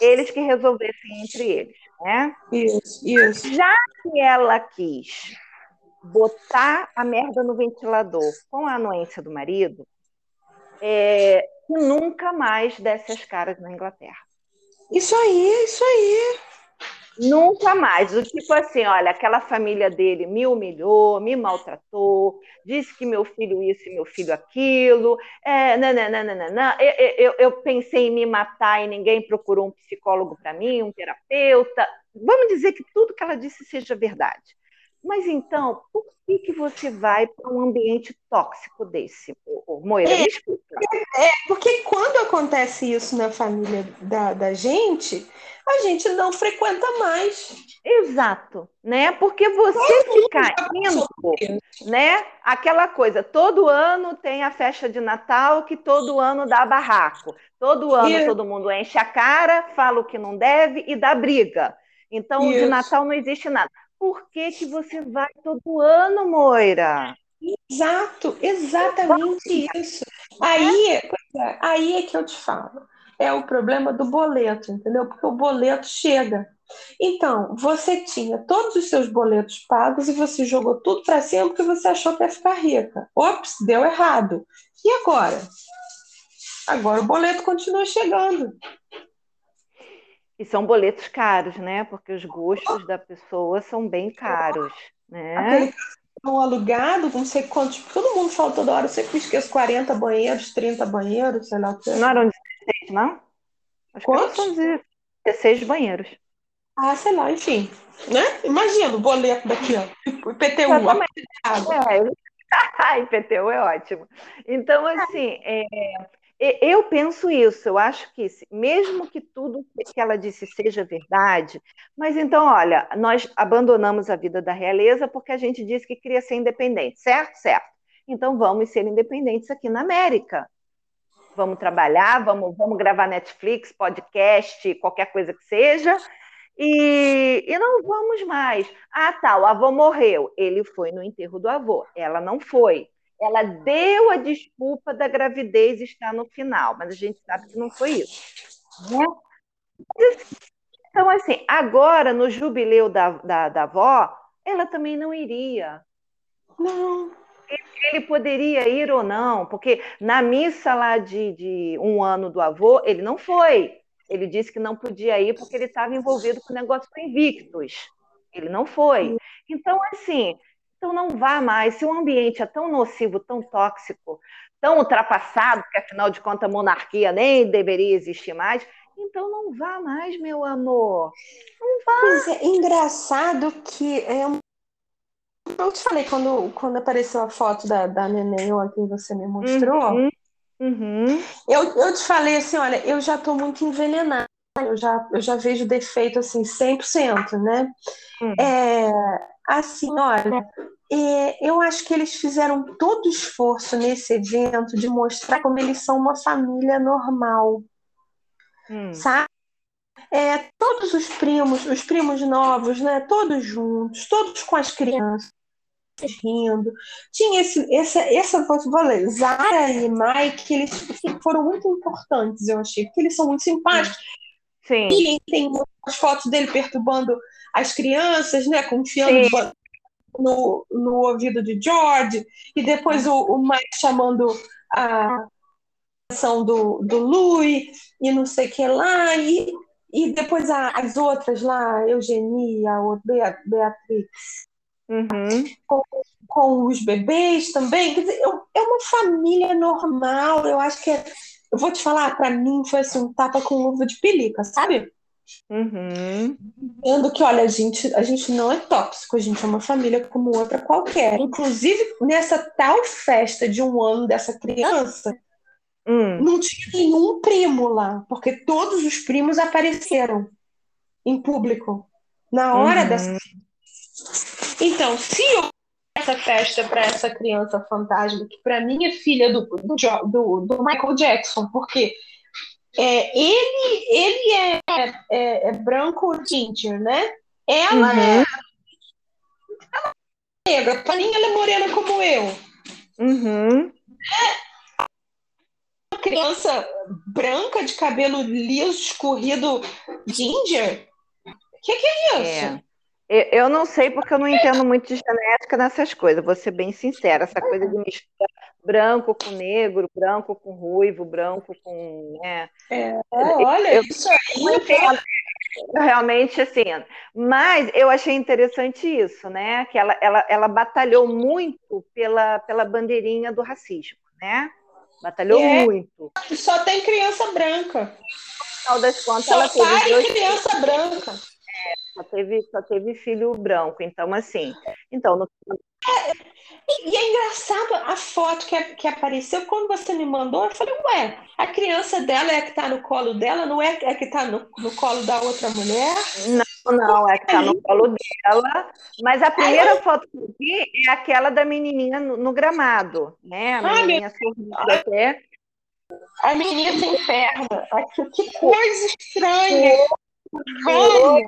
Eles que resolvessem entre eles, né? Isso, isso. Já que ela quis botar a merda no ventilador com a anuência do marido, é, que nunca mais desse as caras na Inglaterra. Isso aí, isso aí. Nunca mais. Do tipo assim, olha, aquela família dele me humilhou, me maltratou, disse que meu filho isso e meu filho aquilo. É, nananana, eu, eu, eu pensei em me matar e ninguém procurou um psicólogo para mim, um terapeuta. Vamos dizer que tudo que ela disse seja verdade. Mas então, por que, que você vai para um ambiente tóxico desse, Moira? É, é, porque quando acontece isso na família da, da gente, a gente não frequenta mais. Exato, né? Porque você fica indo, né? Aquela coisa, todo ano tem a festa de Natal que todo ano dá barraco. Todo ano e... todo mundo enche a cara, fala o que não deve e dá briga. Então, Isso. de Natal não existe nada por que, que você vai todo ano, Moira? Exato, exatamente isso. Aí, é, aí é que eu te falo. É o problema do boleto, entendeu? Porque o boleto chega. Então, você tinha todos os seus boletos pagos e você jogou tudo para cima porque você achou que ia ficar rica. Ops, deu errado. E agora? Agora o boleto continua chegando. E são boletos caros, né? Porque os gostos da pessoa são bem caros, né? um alugado, não sei quantos, todo mundo fala toda hora, eu sempre esqueço 40 banheiros, 30 banheiros, sei lá o que. Não eram 16, não? Acho quantos? São 16 banheiros. Ah, sei lá, enfim. Né? Imagina o boleto daqui, ó. O IPTU. É, IPTU é ótimo. Então, assim, é, eu penso isso, eu acho que mesmo que tudo que ela disse seja verdade, mas então, olha, nós abandonamos a vida da realeza porque a gente disse que queria ser independente, certo? Certo. Então vamos ser independentes aqui na América. Vamos trabalhar, vamos, vamos gravar Netflix, podcast, qualquer coisa que seja, e, e não vamos mais. Ah, tá, o avô morreu. Ele foi no enterro do avô. Ela não foi. Ela deu a desculpa da gravidez estar no final, mas a gente sabe que não foi isso. Né? Então, assim, agora, no jubileu da, da, da avó, ela também não iria. Não. Ele poderia ir ou não, porque na missa lá de, de um ano do avô, ele não foi. Ele disse que não podia ir porque ele estava envolvido com o negócio do Invictus. Ele não foi. Então, assim, então não vá mais. Se o ambiente é tão nocivo, tão tóxico, tão ultrapassado, que afinal de contas a monarquia nem deveria existir mais, então não vá mais, meu amor. Não vá. Mas é engraçado que é um... eu te falei quando, quando apareceu a foto da, da neném quem você me mostrou. Uhum. Uhum. Eu, eu te falei assim, olha, eu já estou muito envenenada, eu já, eu já vejo defeito assim 100%, né? Uhum. É, assim, olha, é, eu acho que eles fizeram todo o esforço nesse evento de mostrar como eles são uma família normal, hum. sabe? É, todos os primos, os primos novos, né? Todos juntos, todos com as crianças rindo. Tinha esse, essa, essa falei, Zara e Mike, eles foram muito importantes, eu achei, porque eles são muito simpáticos. Sim. E tem as fotos dele perturbando as crianças, né? Confiando no, no ouvido de George, e depois o, o Mike chamando a atenção do, do Louis, e não sei o que lá, e, e depois a, as outras lá, Eugenia, Beatrix, uhum. com, com os bebês também. Quer dizer, é uma família normal. Eu acho que é, eu vou te falar, para mim foi assim, um tapa com luva de pelica, sabe? Uhum. Vendo que, olha, a gente, a gente não é tóxico, a gente é uma família como outra qualquer. Inclusive, nessa tal festa de um ano dessa criança, hum. não tinha nenhum primo lá, porque todos os primos apareceram em público na hora uhum. dessa. Então, se eu essa festa para essa criança fantasma, que para mim é filha do, do, do, Michael Jackson, porque é, ele, ele é, é, é branco ginger, né? Ela uhum. é, ela é negra, para mim ela é morena como eu. Uhum. É uma criança branca de cabelo liso, escorrido, ginger. O que, que, é isso? É. Eu não sei porque eu não entendo muito de genética nessas coisas, vou ser bem sincera. Essa coisa de misturar branco com negro, branco com ruivo, branco com. Né? É, olha, eu, isso aí. Entendo, realmente, assim. Mas eu achei interessante isso, né? Que ela, ela, ela batalhou muito pela, pela bandeirinha do racismo, né? Batalhou é, muito. Só tem criança branca. No final das contas, Só ela teve. criança branca só teve, só teve filho branco. Então, assim. Então, no... é, e é engraçado a foto que, que apareceu quando você me mandou. Eu falei, ué, a criança dela é a que está no colo dela, não é a que está no, no colo da outra mulher? Não, não, é que está no colo dela. Mas a primeira Ai, foto que eu vi é aquela da menininha no, no gramado, né? A menininha sorrindo até. A menina sem perna. Que coisa estranha. Velha.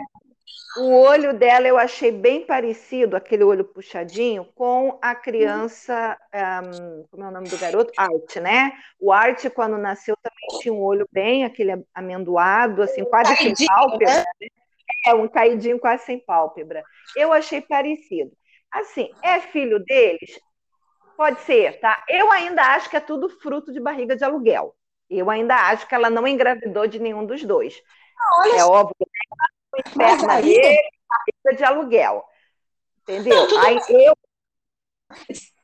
O olho dela eu achei bem parecido, aquele olho puxadinho, com a criança, um, como é o nome do garoto? Art, né? O Art, quando nasceu, também tinha um olho bem, aquele amendoado, assim, quase caidinho, sem pálpebra. Né? né? É, um caidinho quase sem pálpebra. Eu achei parecido. Assim, é filho deles? Pode ser, tá? Eu ainda acho que é tudo fruto de barriga de aluguel. Eu ainda acho que ela não engravidou de nenhum dos dois. Olha é óbvio, inferno aí... dele, de aluguel. Entendeu? Não, aí eu...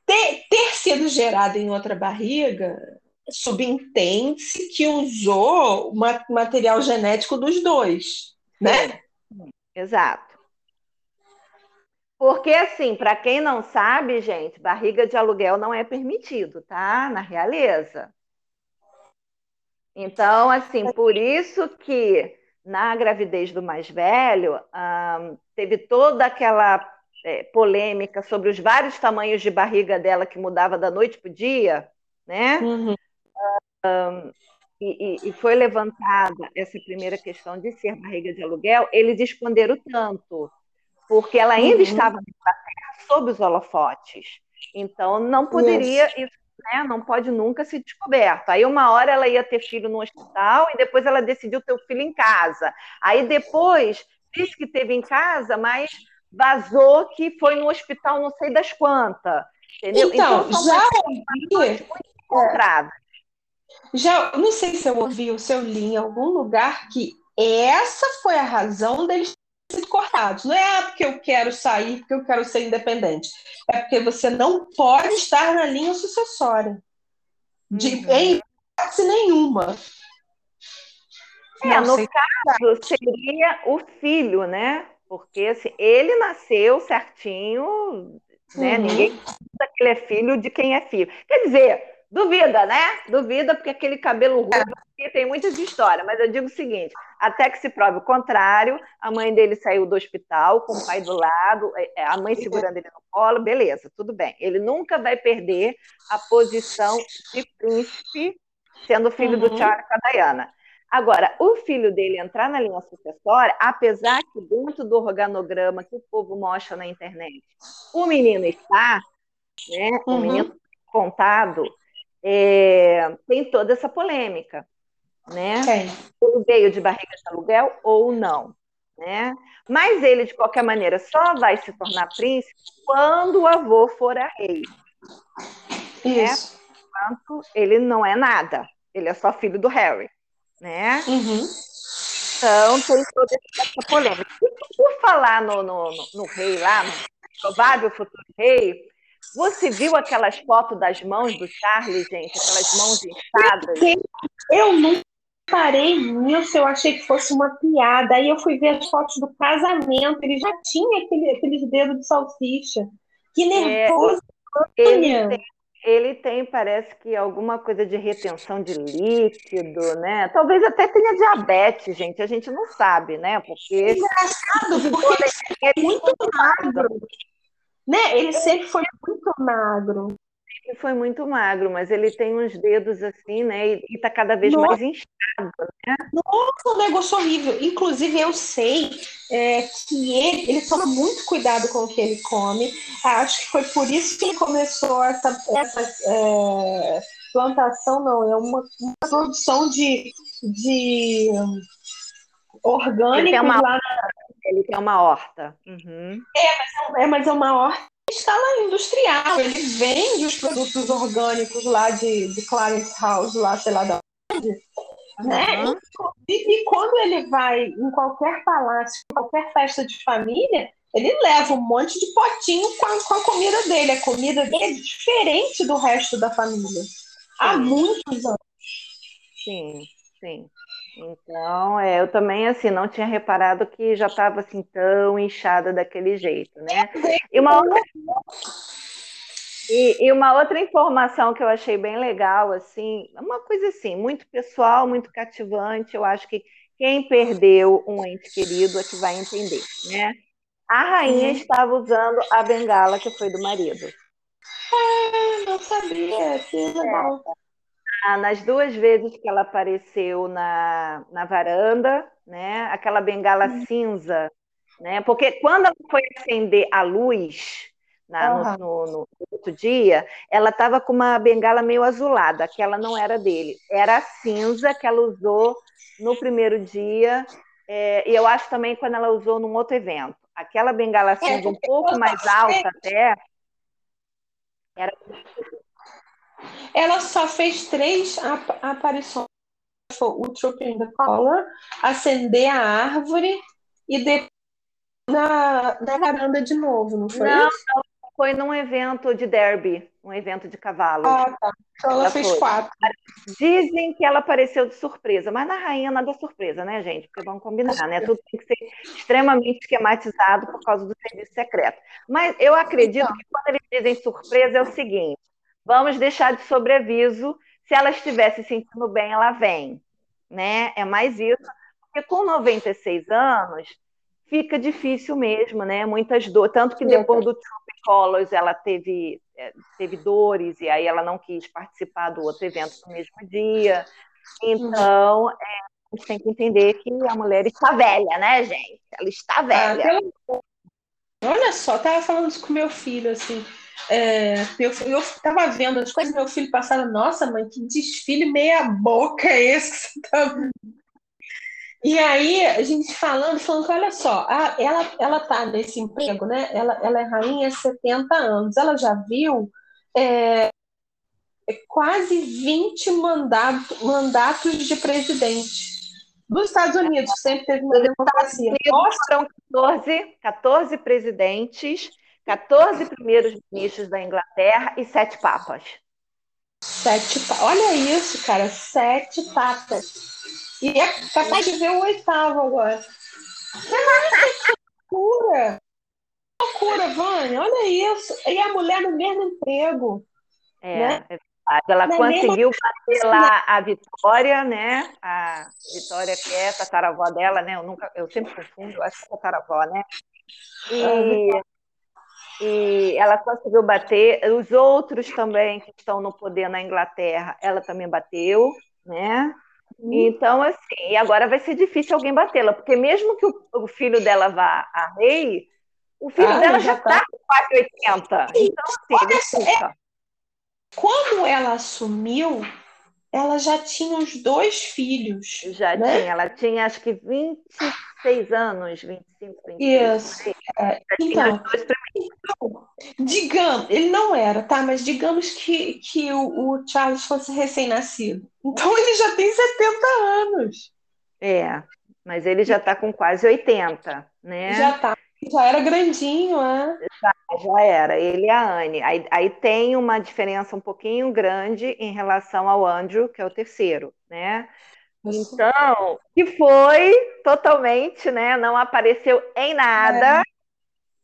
ter, ter sido gerado em outra barriga subentende-se que usou o material genético dos dois, né? Exato. Porque, assim, para quem não sabe, gente, barriga de aluguel não é permitido, tá? Na realeza. Então, assim, por isso que na gravidez do mais velho, teve toda aquela é, polêmica sobre os vários tamanhos de barriga dela que mudava da noite para o dia, né? Uhum. e, e, foi levantada essa primeira questão de ser barriga de aluguel, eles esconderam tanto, porque ela ainda uhum. estava sob os holofotes. Então, não poderia, isso, isso né, não pode nunca ser descoberto. Aí, uma hora ela ia ter filho no hospital e depois ela decidiu ter o filho em casa. Aí, depois, disse que teve em casa, mas vazou que foi no hospital não sei das quantas. Entendeu? Então, então já ouvi. É, já, não sei se eu ouvi ou se eu li em algum lugar que essa foi a razão deles sido cortados. Não é porque eu quero sair, porque eu quero ser independente. É porque você não pode estar na linha sucessória. De, uhum. Em hipótese nenhuma. É, não, no caso, seria o filho, né? Porque assim, ele nasceu certinho, né? Uhum. Ninguém que ele é filho de quem é filho. Quer dizer, duvida, né? Duvida, porque aquele cabelo ruivo tem muitas histórias, mas eu digo o seguinte: até que se prove o contrário, a mãe dele saiu do hospital com o pai do lado, é, é, a mãe segurando ele no colo, beleza, tudo bem. Ele nunca vai perder a posição de príncipe, sendo filho uhum. do Charles com a Diana. Agora, o filho dele entrar na linha sucessória, apesar que dentro do organograma que o povo mostra na internet, o menino está, né, uhum. o menino contado, é, tem toda essa polêmica, né? Sim. Ele veio de barriga de aluguel ou não, né? Mas ele, de qualquer maneira, só vai se tornar príncipe quando o avô for a rei. Né? Isso. Né? Portanto, ele não é nada. Ele é só filho do Harry né? Uhum. Então tem toda essa polêmica. E por falar no, no, no, no rei lá, no provável futuro rei, você viu aquelas fotos das mãos do Charles, gente? Aquelas mãos inchadas? Eu não parei nisso, eu achei que fosse uma piada. Aí eu fui ver as fotos do casamento, ele já tinha aquele, aqueles dedos de salsicha. Que é, nervoso! É, ele, tem, ele tem, parece que, alguma coisa de retenção de líquido, né? Talvez até tenha diabetes, gente. A gente não sabe, né? Porque. Engraçado, porque ele é muito magro. Né? Ele sempre foi muito magro. Ele foi muito magro, mas ele tem uns dedos assim, né? E está cada vez Nossa. mais inchado, né? Nossa, um negócio horrível. Inclusive, eu sei é, que ele, ele toma muito cuidado com o que ele come. Acho que foi por isso que ele começou essa, essa é, plantação, não, é uma, uma produção de, de orgânicos uma, lá. Ele tem uma horta. Uhum. É, mas é, é, mas é uma horta escala industrial. Ele vende os produtos orgânicos lá de, de Clarence House, lá, sei lá da onde. Uhum. Né? E, e, quando ele vai em qualquer palácio, qualquer festa de família, ele leva um monte de potinho com a, com a comida dele. A comida dele é diferente do resto da família. Há muitos anos. Sim, sim. Então, é, eu também, assim, não tinha reparado que já estava, assim, tão inchada daquele jeito, né? E uma outra... E, e, uma outra informação que eu achei bem legal, assim, uma coisa assim, muito pessoal, muito cativante, eu acho que quem perdeu um ente querido é que vai entender, né? A rainha uhum. estava usando a bengala que foi do marido. Ah, não sabia, que legal. É. Ah, nas duas vezes que ela apareceu na, na varanda, né? Aquela bengala uhum. cinza, né? Porque quando ela foi acender a luz na, uhum. no, no, no, outro dia, ela estava com uma bengala meio azulada, aquela não era dele, era a cinza que ela usou no primeiro dia, é, e eu acho também quando ela usou num outro evento. Aquela bengala é, cinza um pouco mais alta até, era ela só fez três ap aparições. Foi o Trooping the Color, Acender a Árvore e depois na, na varanda de novo, não foi não, isso? Não, foi num evento de derby, um evento de cavalos. Ah, tá. Então ela, ela fez foi. quatro. Dizem que ela apareceu de surpresa, mas na rainha nada surpresa, né, gente? Porque vamos combinar, né? Tudo tem que ser extremamente esquematizado por causa do serviço secreto. Mas eu acredito então. que quando eles dizem surpresa é o seguinte: vamos deixar de sobreaviso. Se ela estiver se sentindo bem, ela vem. Né? É mais isso. Porque com 96 anos, fica difícil mesmo, né? Muitas dores. Tanto que depois do Troop Colors ela teve, é, teve dores, e aí ela não quis participar do outro evento no mesmo dia. Então, é, a gente tem que entender que a mulher está velha, né, gente? Ela está ah, velha. Ah, Olha só, tava falando isso com meu filho, assim. É, eu, eu tava vendo as coisas, meu filho passava, nossa, mãe, que desfile meia boca é esse que você tá e aí, a gente falando, falando que, olha só, a, ela, ela tá nesse emprego, né? Ela, ela é rainha há 70 anos. Ela já viu é, quase 20 mandato, mandatos de presidente. Dos Estados Unidos, sempre teve uma democracia. Foram 14, 14 presidentes, 14 primeiros ministros da Inglaterra e sete papas. Sete Olha isso, cara, sete papas. E é capaz de ver o oitavo agora. Que loucura! loucura, Vânia, olha isso. E a mulher no mesmo emprego. É, né? é ela Na conseguiu bater lá a Vitória, né? A Vitória, que é a tataravó dela, né? Eu, nunca, eu sempre confundo, eu acho que é tataravó, né? E, e ela conseguiu bater. Os outros também que estão no poder na Inglaterra, ela também bateu, né? Uhum. Então, assim, e agora vai ser difícil alguém batê-la, porque mesmo que o, o, filho dela vá a rei, o filho ah, dela já está tá com quase 80. Então, assim, é, quando ela assumiu, ela já tinha os dois filhos. Já né? tinha, ela tinha acho que 26 anos, 25, 26. Isso. É, então, então, digamos, ele não era, tá? Mas digamos que, que o, o Charles fosse recém-nascido. Então ele já tem 70 anos. É, mas ele já está com quase 80, né? Já tá. Já era grandinho, é? Já, já era, ele e a Anne. Aí, aí tem uma diferença um pouquinho grande em relação ao Andrew, que é o terceiro, né? Então, que foi totalmente, né? Não apareceu em nada. É.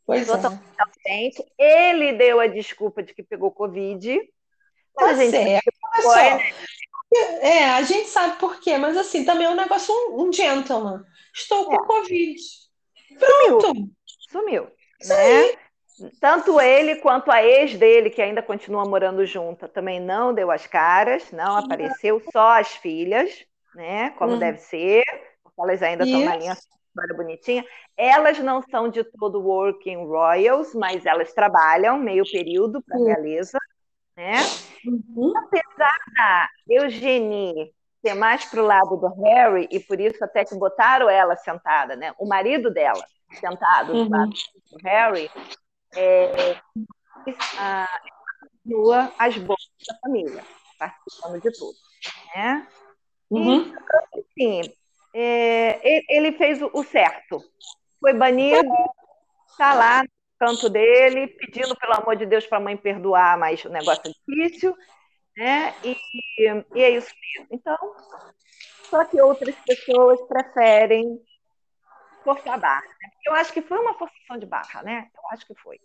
Pois é. totalmente. É. Ele deu a desculpa de que pegou Covid. Tá a gente certo. Foi, né? É, a gente sabe por quê, mas assim, também é um negócio, um, um gentleman. Estou com é. Covid. Pronto. Sumiu. Sumiu né? Tanto ele quanto a ex dele, que ainda continua morando junto, também não deu as caras, não apareceu, só as filhas, né? Como uhum. deve ser, porque elas ainda estão na linha história bonitinha. Elas não são de todo working royals, mas elas trabalham meio período para a realeza, né? Uhum. Apesar da Eugenie ser mais para o lado do Harry, e por isso até que botaram ela sentada, né? O marido dela sentado uhum. do lado do Harry, é, a, continua as bolsas da família, participando de tudo. Né? Uhum. E, assim, é, ele fez o certo. Foi banido, está lá no canto dele, pedindo, pelo amor de Deus, para a mãe perdoar, mas o negócio é difícil. Né? E, e é isso mesmo. Então, só que outras pessoas preferem forçar a barra. Né? Eu acho que foi uma forçação de barra, né? Eu acho que foi.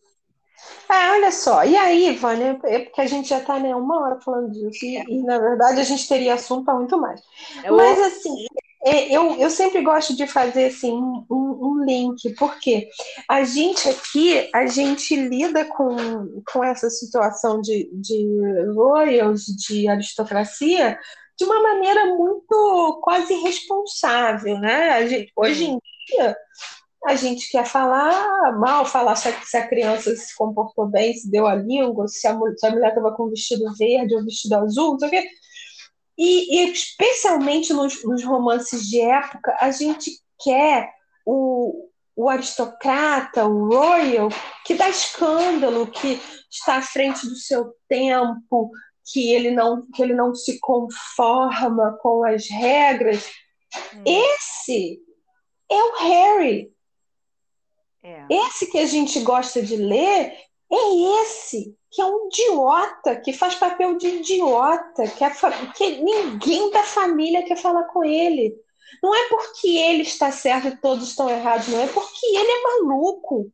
É, olha só, e aí, Vânia, é porque a gente já está né, uma hora falando disso, e, e, na verdade a gente teria assunto para muito mais. Eu... Mas assim, é, eu, eu sempre gosto de fazer assim, um, um, link, porque a gente aqui, a gente lida com, com essa situação de, de royals, de aristocracia, de uma maneira muito quase responsável, né? Gente, hoje em dia a gente quer falar mal, falar se a, se a, criança se comportou bem, se deu a língua, se a, se a mulher estava com vestido verde ou vestido azul, não sei o quê. E, e especialmente nos, nos, romances de época, a gente quer o, o aristocrata, o royal, que dá escândalo, que está à frente do seu tempo, que ele não, que ele não se conforma com as regras. Hum. Esse é o Harry. É. Esse que a gente gosta de ler, é esse que é um idiota, que faz papel de idiota, que, que ninguém da família quer falar com ele. Não é porque ele está certo e todos estão errados, não é porque ele é maluco.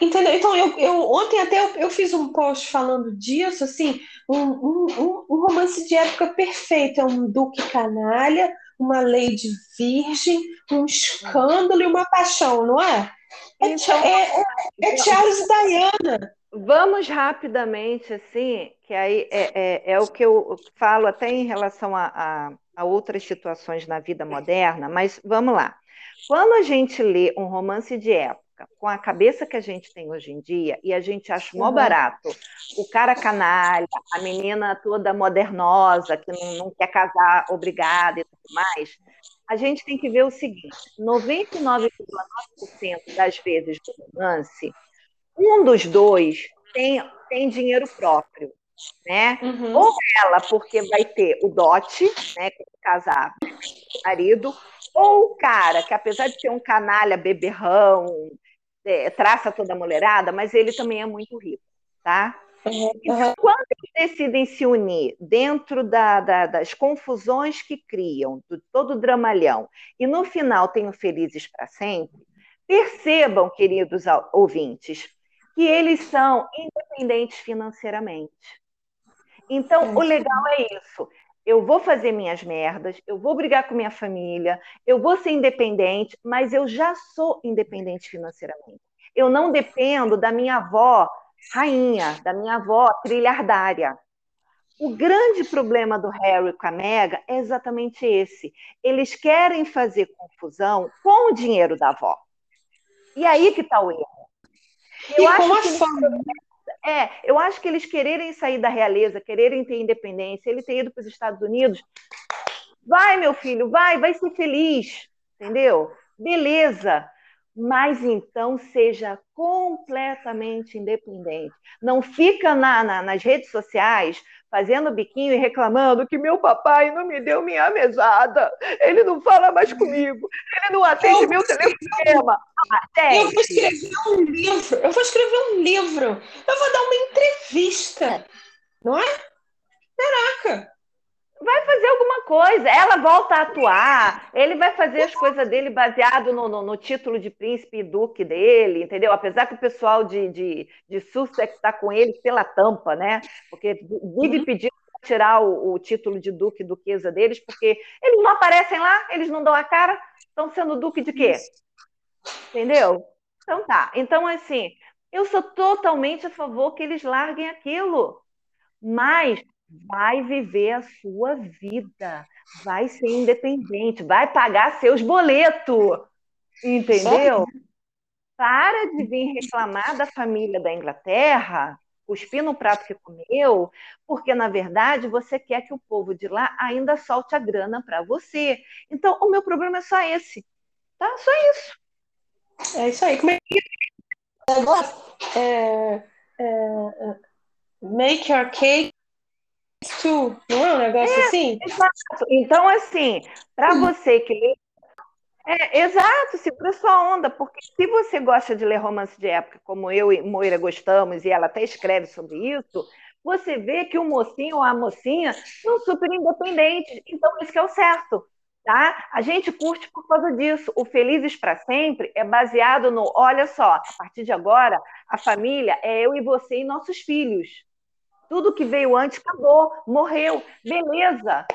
Entendeu? Então, eu, eu ontem até eu, eu, fiz um post falando disso, assim, um, um, um romance de época perfeito, é um duque canalha, uma lady virgem, um escândalo e uma paixão, não é? É, então, é, é, é Charles e Diana. Vamos rapidamente, assim, que aí é, é, é, o que eu falo até em relação a, a, a, outras situações na vida moderna, mas vamos lá. Quando a gente lê um romance de época, com a cabeça que a gente tem hoje em dia, e a gente acha mó barato, o cara canalha, a menina toda modernosa, que não, não quer casar obrigada e tudo mais, a gente tem que ver o seguinte: 99,9% das vezes do romance, um dos dois tem, tem dinheiro próprio. Né? Uhum. Ou ela, porque vai ter o dote, né, casar com o marido, ou o cara, que apesar de ser um canalha beberrão, é, traça toda a mulherada, mas ele também é muito rico, tá? Uhum. Então, quando eles decidem se unir dentro da, da, das confusões que criam, do todo o dramalhão, e no final tenham felizes para sempre, percebam, queridos ouvintes, que eles são independentes financeiramente. Então, o legal é isso. Eu vou fazer minhas merdas, eu vou brigar com minha família, eu vou ser independente, mas eu já sou independente financeiramente. Eu não dependo da minha avó rainha, da minha avó trilhardária. O grande problema do Harry com a Mega é exatamente esse. Eles querem fazer confusão com o dinheiro da avó. E aí que está o erro. Eu e acho com a fama. É, eu acho que eles quererem sair da realeza, quererem ter independência, ele ter ido para os Estados Unidos. Vai, meu filho, vai, vai ser feliz, entendeu? Beleza mas então seja completamente independente. Não fica na, na, nas redes sociais fazendo biquinho e reclamando que meu papai não me deu minha mesada, ele não fala mais comigo, ele não atende eu meu telefonema. Ah, eu vou escrever um livro, eu vou escrever um livro, eu vou dar uma entrevista, não é? Caraca! Vai fazer alguma coisa. Ela volta a atuar, ele vai fazer as coisas dele baseado no, no, no título de príncipe e duque dele, entendeu? Apesar que o pessoal de, de, de Sussex está com ele pela tampa, né? Porque vive uhum. pedindo para tirar o, o, título de duque e duquesa deles, porque eles não aparecem lá, eles não dão a cara, estão sendo duque de quê? Entendeu? Então tá. Então, assim, eu sou totalmente a favor que eles larguem aquilo. Mas vai viver a sua vida, vai ser independente, vai pagar seus boletos, entendeu? Para de vir reclamar da família da Inglaterra, cuspir no prato que comeu, porque na verdade você quer que o povo de lá ainda solte a grana para você. Então, o meu problema é só esse, tá? Só isso. É isso aí. Como é que é, é, é, make your cake to, não é um negócio é, assim? Exato. Então, assim, para você que lê. É, exato, segura sua onda, porque se você gosta de ler romance de época, como eu e Moira gostamos, e ela até escreve sobre isso, você vê que o mocinho ou a mocinha são super independentes. Então, isso que é o certo. Tá? A gente curte por causa disso. O Felizes para Sempre é baseado no: olha só, a partir de agora, a família é eu e você e nossos filhos. Tudo que veio antes acabou, morreu, beleza.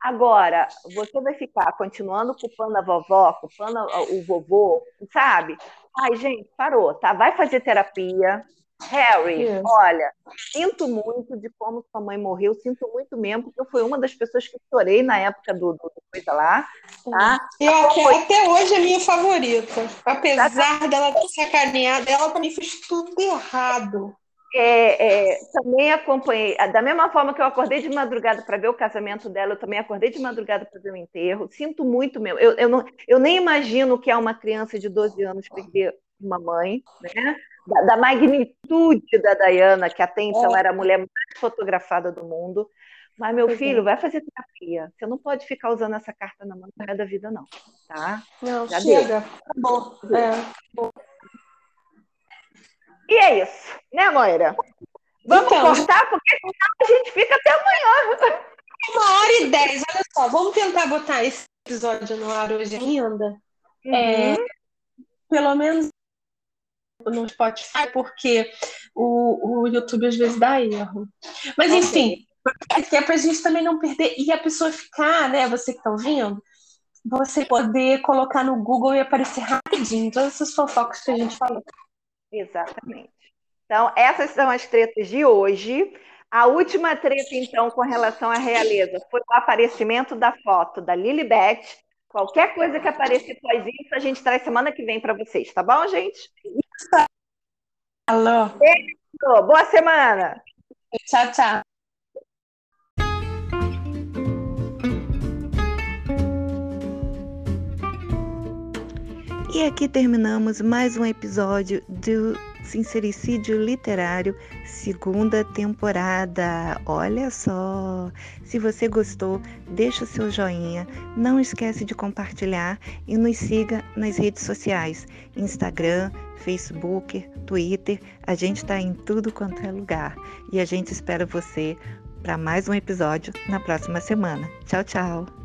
Agora, você vai ficar continuando culpando a vovó, culpando o vovô, sabe? Ai, gente, parou, tá? Vai fazer terapia. Harry, yes. olha, sinto muito de como sua mãe morreu, sinto muito mesmo, porque eu fui uma das pessoas que chorei na época do, do, do coisa lá, tá? E até, foi... até hoje é minha favorita. Apesar tá. dela ter sacaneado, ela também fez tudo errado. É, é, também acompanhei, da mesma forma que eu acordei de madrugada para ver o casamento dela, eu também acordei de madrugada para ver o enterro. Sinto muito mesmo. Eu, eu, não, eu nem imagino que é uma criança de 12 anos perder uma mãe, né? Da, da magnitude da Diana, que até então é. era a mulher mais fotografada do mundo. Mas, meu pois filho, é. vai fazer terapia. Você não pode ficar usando essa carta na mão da vida, não. Tá? Não, Já chega. Acabou. É. E é isso, né, Moira? Vamos então, cortar, porque senão a gente fica até amanhã. Uma hora e dez, olha só, vamos tentar botar esse episódio no ar hoje ainda. Uhum. É, pelo menos no Spotify, porque o, o YouTube às vezes dá erro. Mas okay. enfim, é para a gente também não perder e a pessoa ficar, né? Você que está ouvindo, você poder colocar no Google e aparecer rapidinho todas essas fofocas que a gente falou. Exatamente. Então, essas são as tretas de hoje. A última treta, então, com relação à realeza, foi o aparecimento da foto da Lilibet. Qualquer coisa que apareça após isso, a gente traz semana que vem para vocês, tá bom, gente? Alô. Beijo. Boa semana. Tchau, tchau. E aqui terminamos mais um episódio do Sincericídio Literário, segunda temporada. Olha só! Se você gostou, deixa o seu joinha, não esquece de compartilhar e nos siga nas redes sociais: Instagram, Facebook, Twitter. A gente está em tudo quanto é lugar. E a gente espera você para mais um episódio na próxima semana. Tchau, tchau!